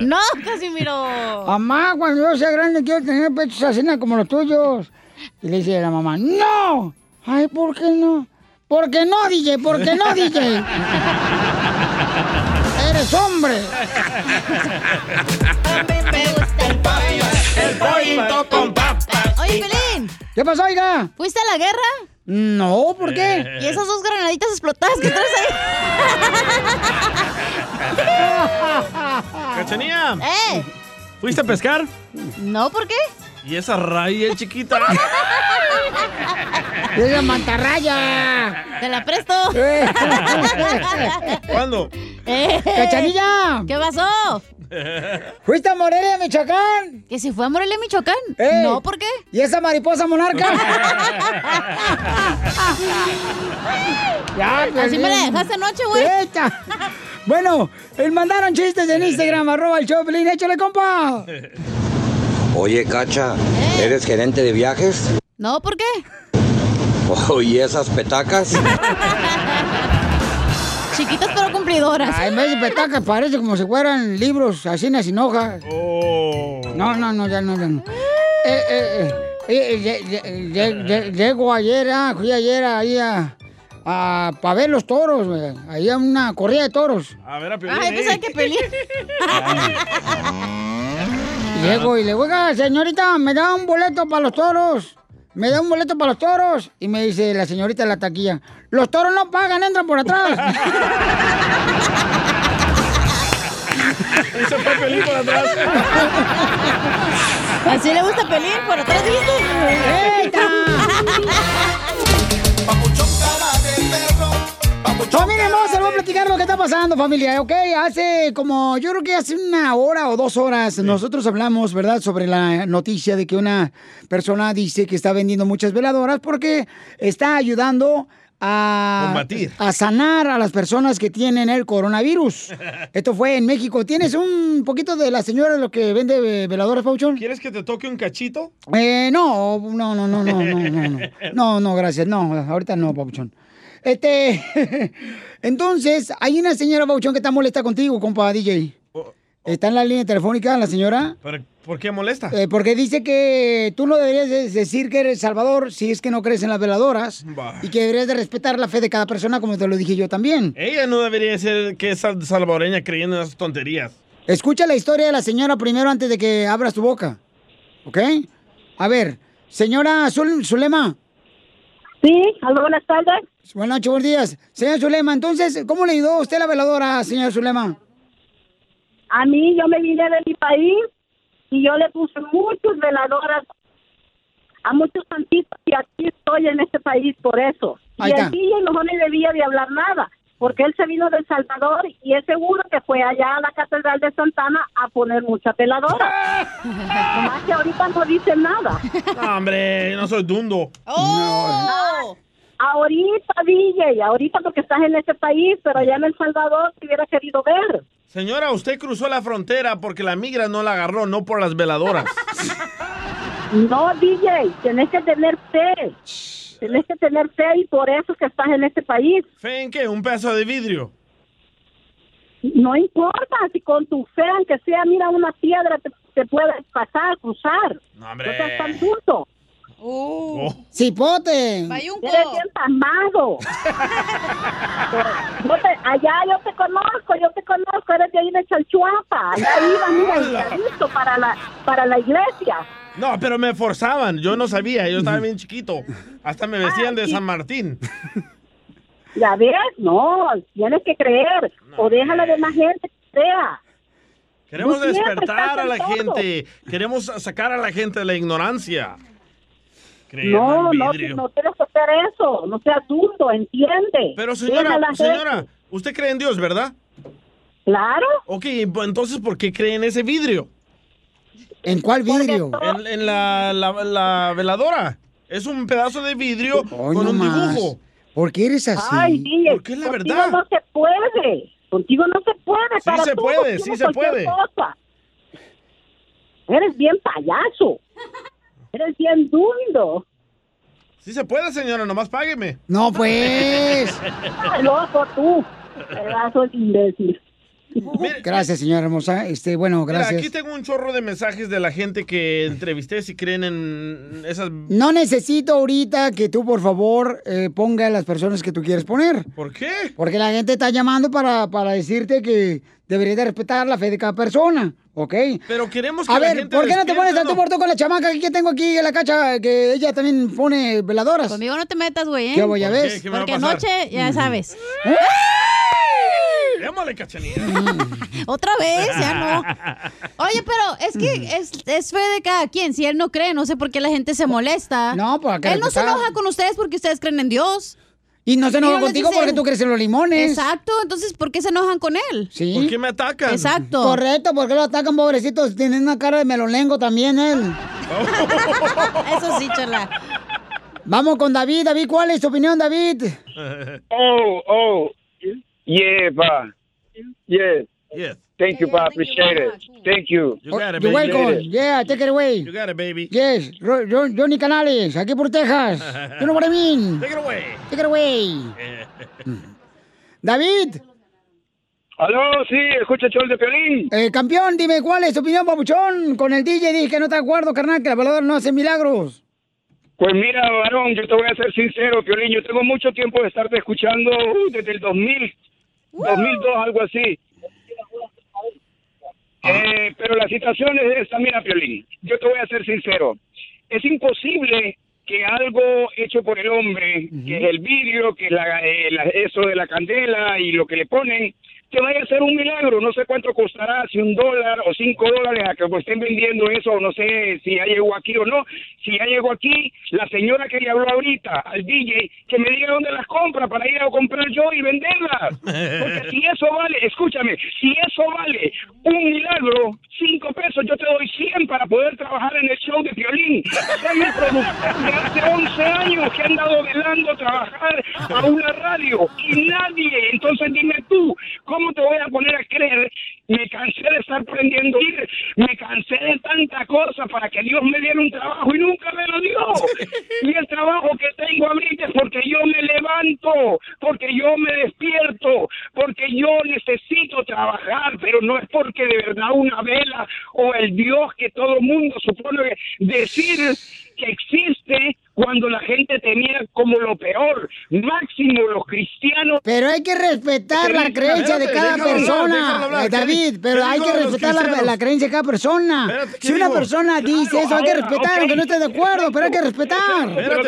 No, Casimiro. mamá, cuando yo sea grande quiero tener pechos así como los tuyos. Y le dice a la mamá, no. Ay, ¿por qué no? ¿Por qué no, DJ? ¿Por qué no, DJ? Eres hombre. El pollito con papas. Oye, Pelín. ¿Qué pasó, oiga? ¿Fuiste a la guerra? No, ¿por qué? ¿Y esas dos granaditas explotadas que traes ahí? ¡Cachanía! ¡Eh! ¿Fuiste a pescar? No, ¿por qué? ¿Y esa raya chiquita? ¡Es la mantarraya! ¡Te la presto! ¿Cuándo? Eh. ¡Cachanilla! ¿Qué pasó? ¿Fuiste a Morelia, Michoacán? ¿Que se fue a Morelia, Michoacán? Eh, No, ¿por qué? ¿Y esa mariposa monarca? ya, Así me la dejaste anoche, güey. Echa. Bueno, eh, mandaron chistes en Instagram, arroba el show, Piolín. échale, compa. Oye, Cacha, ¿eres gerente de viajes? No, ¿por qué? Oye, esas petacas. Chiquitas pero cumplidoras. Ay, en vez de petacas parece como si fueran libros así sin hojas. No, no, no, ya no, ya no. Eh, eh, eh, eh, lle- lle- lle- lle- Llego ayer, ah, fui ayer ahí a, a, para ver los toros, güey. ahí a una corrida de toros. A ver, a Piolín. Ay, pensaba ¿eh? que peleé. Llego y le digo, oiga, señorita, ¿me da un boleto para los toros? ¿Me da un boleto para los toros? Y me dice la señorita de la taquilla, los toros no pagan, entran por atrás. Y se fue Piolín por atrás. Así le gusta pelear por atrás, ¿viste? Familia hermosa, voy a platicar lo que está pasando, familia, ¿ok? Hace como, yo creo que hace una hora o dos horas, nosotros hablamos, ¿verdad?, sobre la noticia de que una persona dice que está vendiendo muchas veladoras porque está ayudando a, Combatir. a sanar a las personas que tienen el coronavirus. Esto fue en México. ¿Tienes un poquito de la señora lo que vende eh, veladoras, Pauchón? ¿Quieres que te toque un cachito? Eh, no, no, no, no, no, no, no, no. No, no, gracias. No, ahorita no, Pauchón. Este, entonces, hay una señora Pauchón que está molesta contigo, compa DJ. Está en la línea telefónica la señora. ¿Pero ¿Por qué molesta? eh, porque dice que tú no deberías de- decir que eres salvador si es que no crees en las veladoras Bah. y que deberías de respetar la fe de cada persona como te lo dije yo también. Ella no debería ser que es sal- salvadoreña creyendo en esas tonterías. Escucha la historia de la señora primero antes de que abras tu boca. ¿Ok? A ver, señora Zul- Zulema. Sí, aló, buenas tardes. Buenas noches, buenos días. Señora Zulema, entonces, ¿cómo le ayudó usted la veladora, señora Zulema? A mí, yo me vine de mi país y yo le puse muchas veladoras a muchos santitos y aquí estoy en este país por eso. Ahí y está. el DJ mejor ni debía de hablar nada, porque él se vino de El Salvador y es seguro que fue allá a la Catedral de Santana a poner muchas veladoras. Nomás que ahorita no dice nada. No, hombre, yo no soy dundo. ¡Oh! Ahorita, DJ, ahorita porque estás en este país, pero allá en El Salvador te hubiera querido ver. Señora, usted cruzó la frontera porque la migra no la agarró, no por las veladoras. No, DJ, tenés que tener fe. Tenés que tener fe y por eso es que estás en este país. ¿Fe en qué? ¿Un pedazo de vidrio? No importa si con tu fe, aunque sea, mira una piedra, te, te puedes pasar, cruzar. No, hombre. No seas tan bruto. Oh. ¡Cipote! Eres bien pasmado. Yo te- allá yo te conozco, yo te conozco, eres de ahí de Chalchuapa. Allá iba, mira, listo para la, para la iglesia. No, pero me forzaban. Yo no sabía. Yo estaba bien chiquito. Hasta me vestían de San Martín. Ya ves, no, tienes que creer. O deja a la demás gente que crea. Queremos despertar a la todo. gente. Queremos sacar a la gente de la ignorancia. No, no, no que hacer eso. No seas dundo, entiende. Pero señora, señora, gente. usted cree en Dios, ¿verdad? Claro. Ok, entonces, ¿por qué cree en ese vidrio? ¿En cuál vidrio? En, en la, la- la veladora. Es un pedazo de vidrio Hoy con no un más. dibujo. ¿Por qué eres así? Ay, Porque es la contigo verdad. no se puede. Contigo no se puede. Sí Para se puede, sí se puede. cosa. Eres bien payaso. Eres bien dundo. Sí se puede, señora, nomás págueme. No, pues. Loco tú. Pedazo de imbécil. Gracias, señora hermosa. Este, bueno, Mira, gracias. aquí tengo un chorro de mensajes de la gente que entrevisté si creen en esas... No necesito ahorita que tú, por favor, eh, ponga a las personas que tú quieres poner. ¿Por qué? Porque la gente está llamando para, para decirte que deberías de respetar la fe de cada persona, ¿ok? Pero queremos que A la ver, gente ¿por qué no te pones tanto muerto con la chamaca que tengo aquí en la cacha? Que ella también pone veladoras. Conmigo no te metas, güey, ¿eh? ¿Qué voy a ver? ¿Qué me va a Porque anoche, ya sabes. Llámale, cachanilla. Otra vez, ya no. Oye, pero es que es, es fe de cada quien. Si él no cree, no sé por qué la gente se molesta. No, pues que Él no se enoja con ustedes porque ustedes creen en Dios. Y no se enoja contigo dicen- porque tú crees en los limones. Exacto, entonces ¿por qué se enojan con él? Sí. ¿Por qué me atacan? Exacto. Correcto, porque lo atacan, pobrecitos. Tienen una cara de melolengo también él. Eso sí, chela. Vamos con David. David, ¿cuál es tu opinión, David? Oh, oh, yeah, pa. Yes. Yes. Thank you, pa. Appreciate it. Thank you. You got it, You're baby. welcome. Yeah, take it away. You got it, baby. Yes, Ro- Ro- Johnny Canales, aquí por Texas. You know what I mean? Take it away. Take it away. David. Aló, sí, escucha el show de Piolín. Eh, campeón, dime cuál es tu opinión, papuchón. Con el DJ dije que no te acuerdo, carnal, que la palabra no hace milagros. Pues mira, varón, yo te voy a ser sincero, Piolín. Yo tengo mucho tiempo de estarte escuchando uh, desde el 2000, 2002, algo así. Eh, pero la situación es esta, mira, Piolín. Yo te voy a ser sincero. Es imposible que algo hecho por el hombre, que es el vidrio, que es la, eh, la- eso de la candela y lo que le ponen, que vaya a ser un milagro. No sé cuánto costará, si un dólar o cinco dólares a que me estén vendiendo eso, no sé si ya llegó aquí o no. Si ya llegó aquí, la señora que le habló ahorita al DJ, que me diga dónde las compra para ir a comprar yo y venderlas. Porque si eso vale, escúchame, si eso vale un milagro, cinco pesos, yo te doy 100 para poder trabajar en el show de violín. Soy un productor de hace 11 años que han dado velando trabajar a una radio y nadie. Entonces dime tú, ¿cómo te voy a poner a creer? Me cansé de estar prendiendo ir, me cansé de tanta cosa para que Dios me diera un trabajo y nunca me lo dio. Y el trabajo que tengo ahorita es porque yo me levanto, porque yo me despierto, porque yo necesito trabajar, pero no es porque de verdad una vela o el Dios que todo mundo supone decir que existe cuando la gente te mira como lo peor, máximo los cristianos. Pero hay que respetar la creencia de cada persona, eh, David, ¿Qué- pero qué hay que de respetar la, creencia de cada persona. Espérate, ¿qué si una dijo? persona dice eso, hay que respetar, ok. aunque no esté de acuerdo, pero hay que respetar. Déjame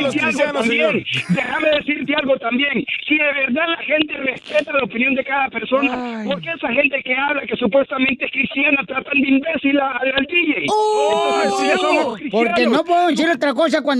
decirte algo también. Déjame decirte algo también. Si de verdad la gente respeta la opinión de cada persona, ¿por qué esa gente que habla que supuestamente es cristiana tratan de imbécil al, al DJ? Entonces, ¿por qué somos cristianos? Porque no puedo decir otra cosa cuando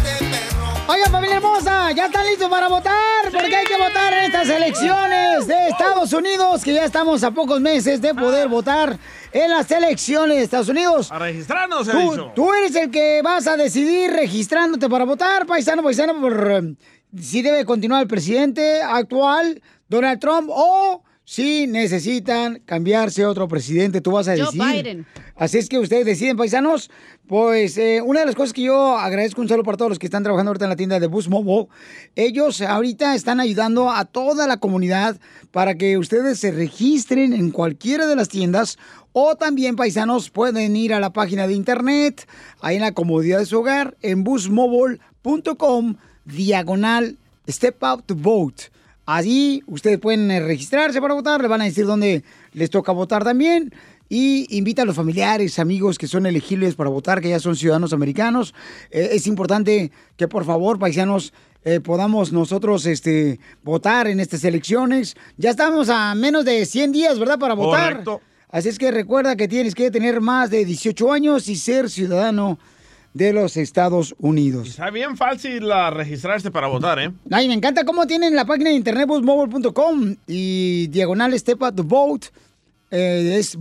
Oigan, familia hermosa, ya están listos para votar, porque hay que votar en estas elecciones de Estados Unidos, que ya estamos a pocos meses de poder votar en las elecciones de Estados Unidos. A registrarnos, se tú eres el que vas a decidir registrándote para votar, paisano, paisano, por eh, si debe continuar el presidente actual, Donald Trump, o si necesitan cambiarse otro presidente, tú vas a Joe decidir. Biden. Así es que ustedes deciden, paisanos. Pues eh, una de las cosas que yo agradezco un saludo para todos los que están trabajando ahorita en la tienda de Bus Mobile. Ellos ahorita están ayudando a toda la comunidad para que ustedes se registren en cualquiera de las tiendas o también, paisanos, pueden ir a la página de internet, ahí en la comodidad de su hogar, en busmobile.com, diagonal, step out to vote. Allí ustedes pueden eh, registrarse para votar, le van a decir dónde les toca votar también. Y invita a los familiares, amigos que son elegibles para votar, que ya son ciudadanos americanos. Eh, es importante que por favor, paisanos, eh, podamos nosotros este, votar en estas elecciones. Ya estamos a menos de 100 días, ¿verdad? Para votar. Correcto. Así es que recuerda que tienes que tener más de 18 años y ser ciudadano de los Estados Unidos. Está bien fácil la registrarse para votar, ¿eh? Ay, me encanta cómo tienen la página de internet busmobile.com y diagonal step up to vote. Eh, es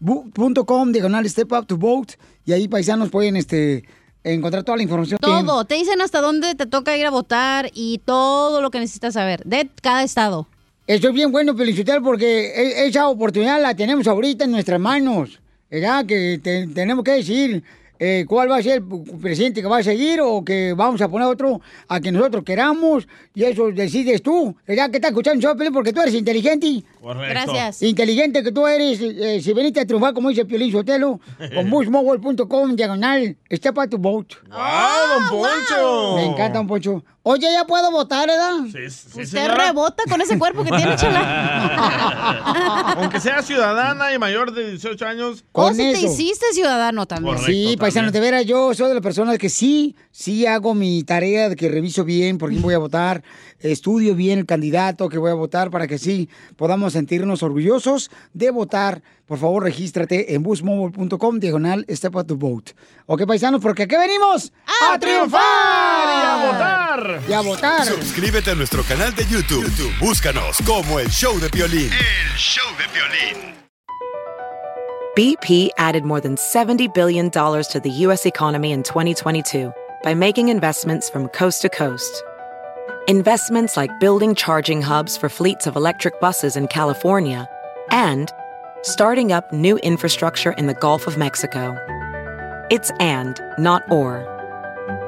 busmobile.com diagonal step up to vote. Y ahí paisanos pueden este, encontrar toda la información. Todo. Te dicen hasta dónde te toca ir a votar y todo lo que necesitas saber de cada estado. Eso es bien bueno, Felicitero, porque e- esa oportunidad la tenemos ahorita en nuestras manos. ¿Verdad? Que te- tenemos que decidir eh, cuál va a ser el presidente que va a seguir o que vamos a poner otro a que nosotros queramos y eso decides tú. ¿Verdad? Que estás escuchando Piolín? porque tú eres inteligente. Correcto. Gracias. Inteligente que tú eres. eh, si veniste a triunfar, como dice Piolín Sotelo, con busmobile.com, diagonal, está para tu vote. ¡Ah, don Poncho! Me encanta, don Poncho. Oye, ¿ya puedo votar, verdad? Usted rebota con ese cuerpo que tiene, chela. Aunque sea ciudadana y mayor de 18 años. O si te hiciste ciudadano también. sí, paisanos, de veras, yo soy de las personas que sí, sí hago mi tarea de que reviso bien por quién voy a votar, estudio bien el candidato que voy a votar para que sí podamos sentirnos orgullosos de votar. Por favor, regístrate en busmobile.com, diagonal, step up to vote. Ok, paisanos, porque aquí venimos a, triunfar a votar. Y a votar. Suscríbete a nuestro canal de YouTube. YouTube, Búscanos como El Show de Piolín. El show de violín. BP added more than $70 billion to the U.S. economy in 2022 by making investments from coast to coast. Investments like building charging hubs for fleets of electric buses in California and starting up new infrastructure in the Gulf of Mexico. It's and, not or.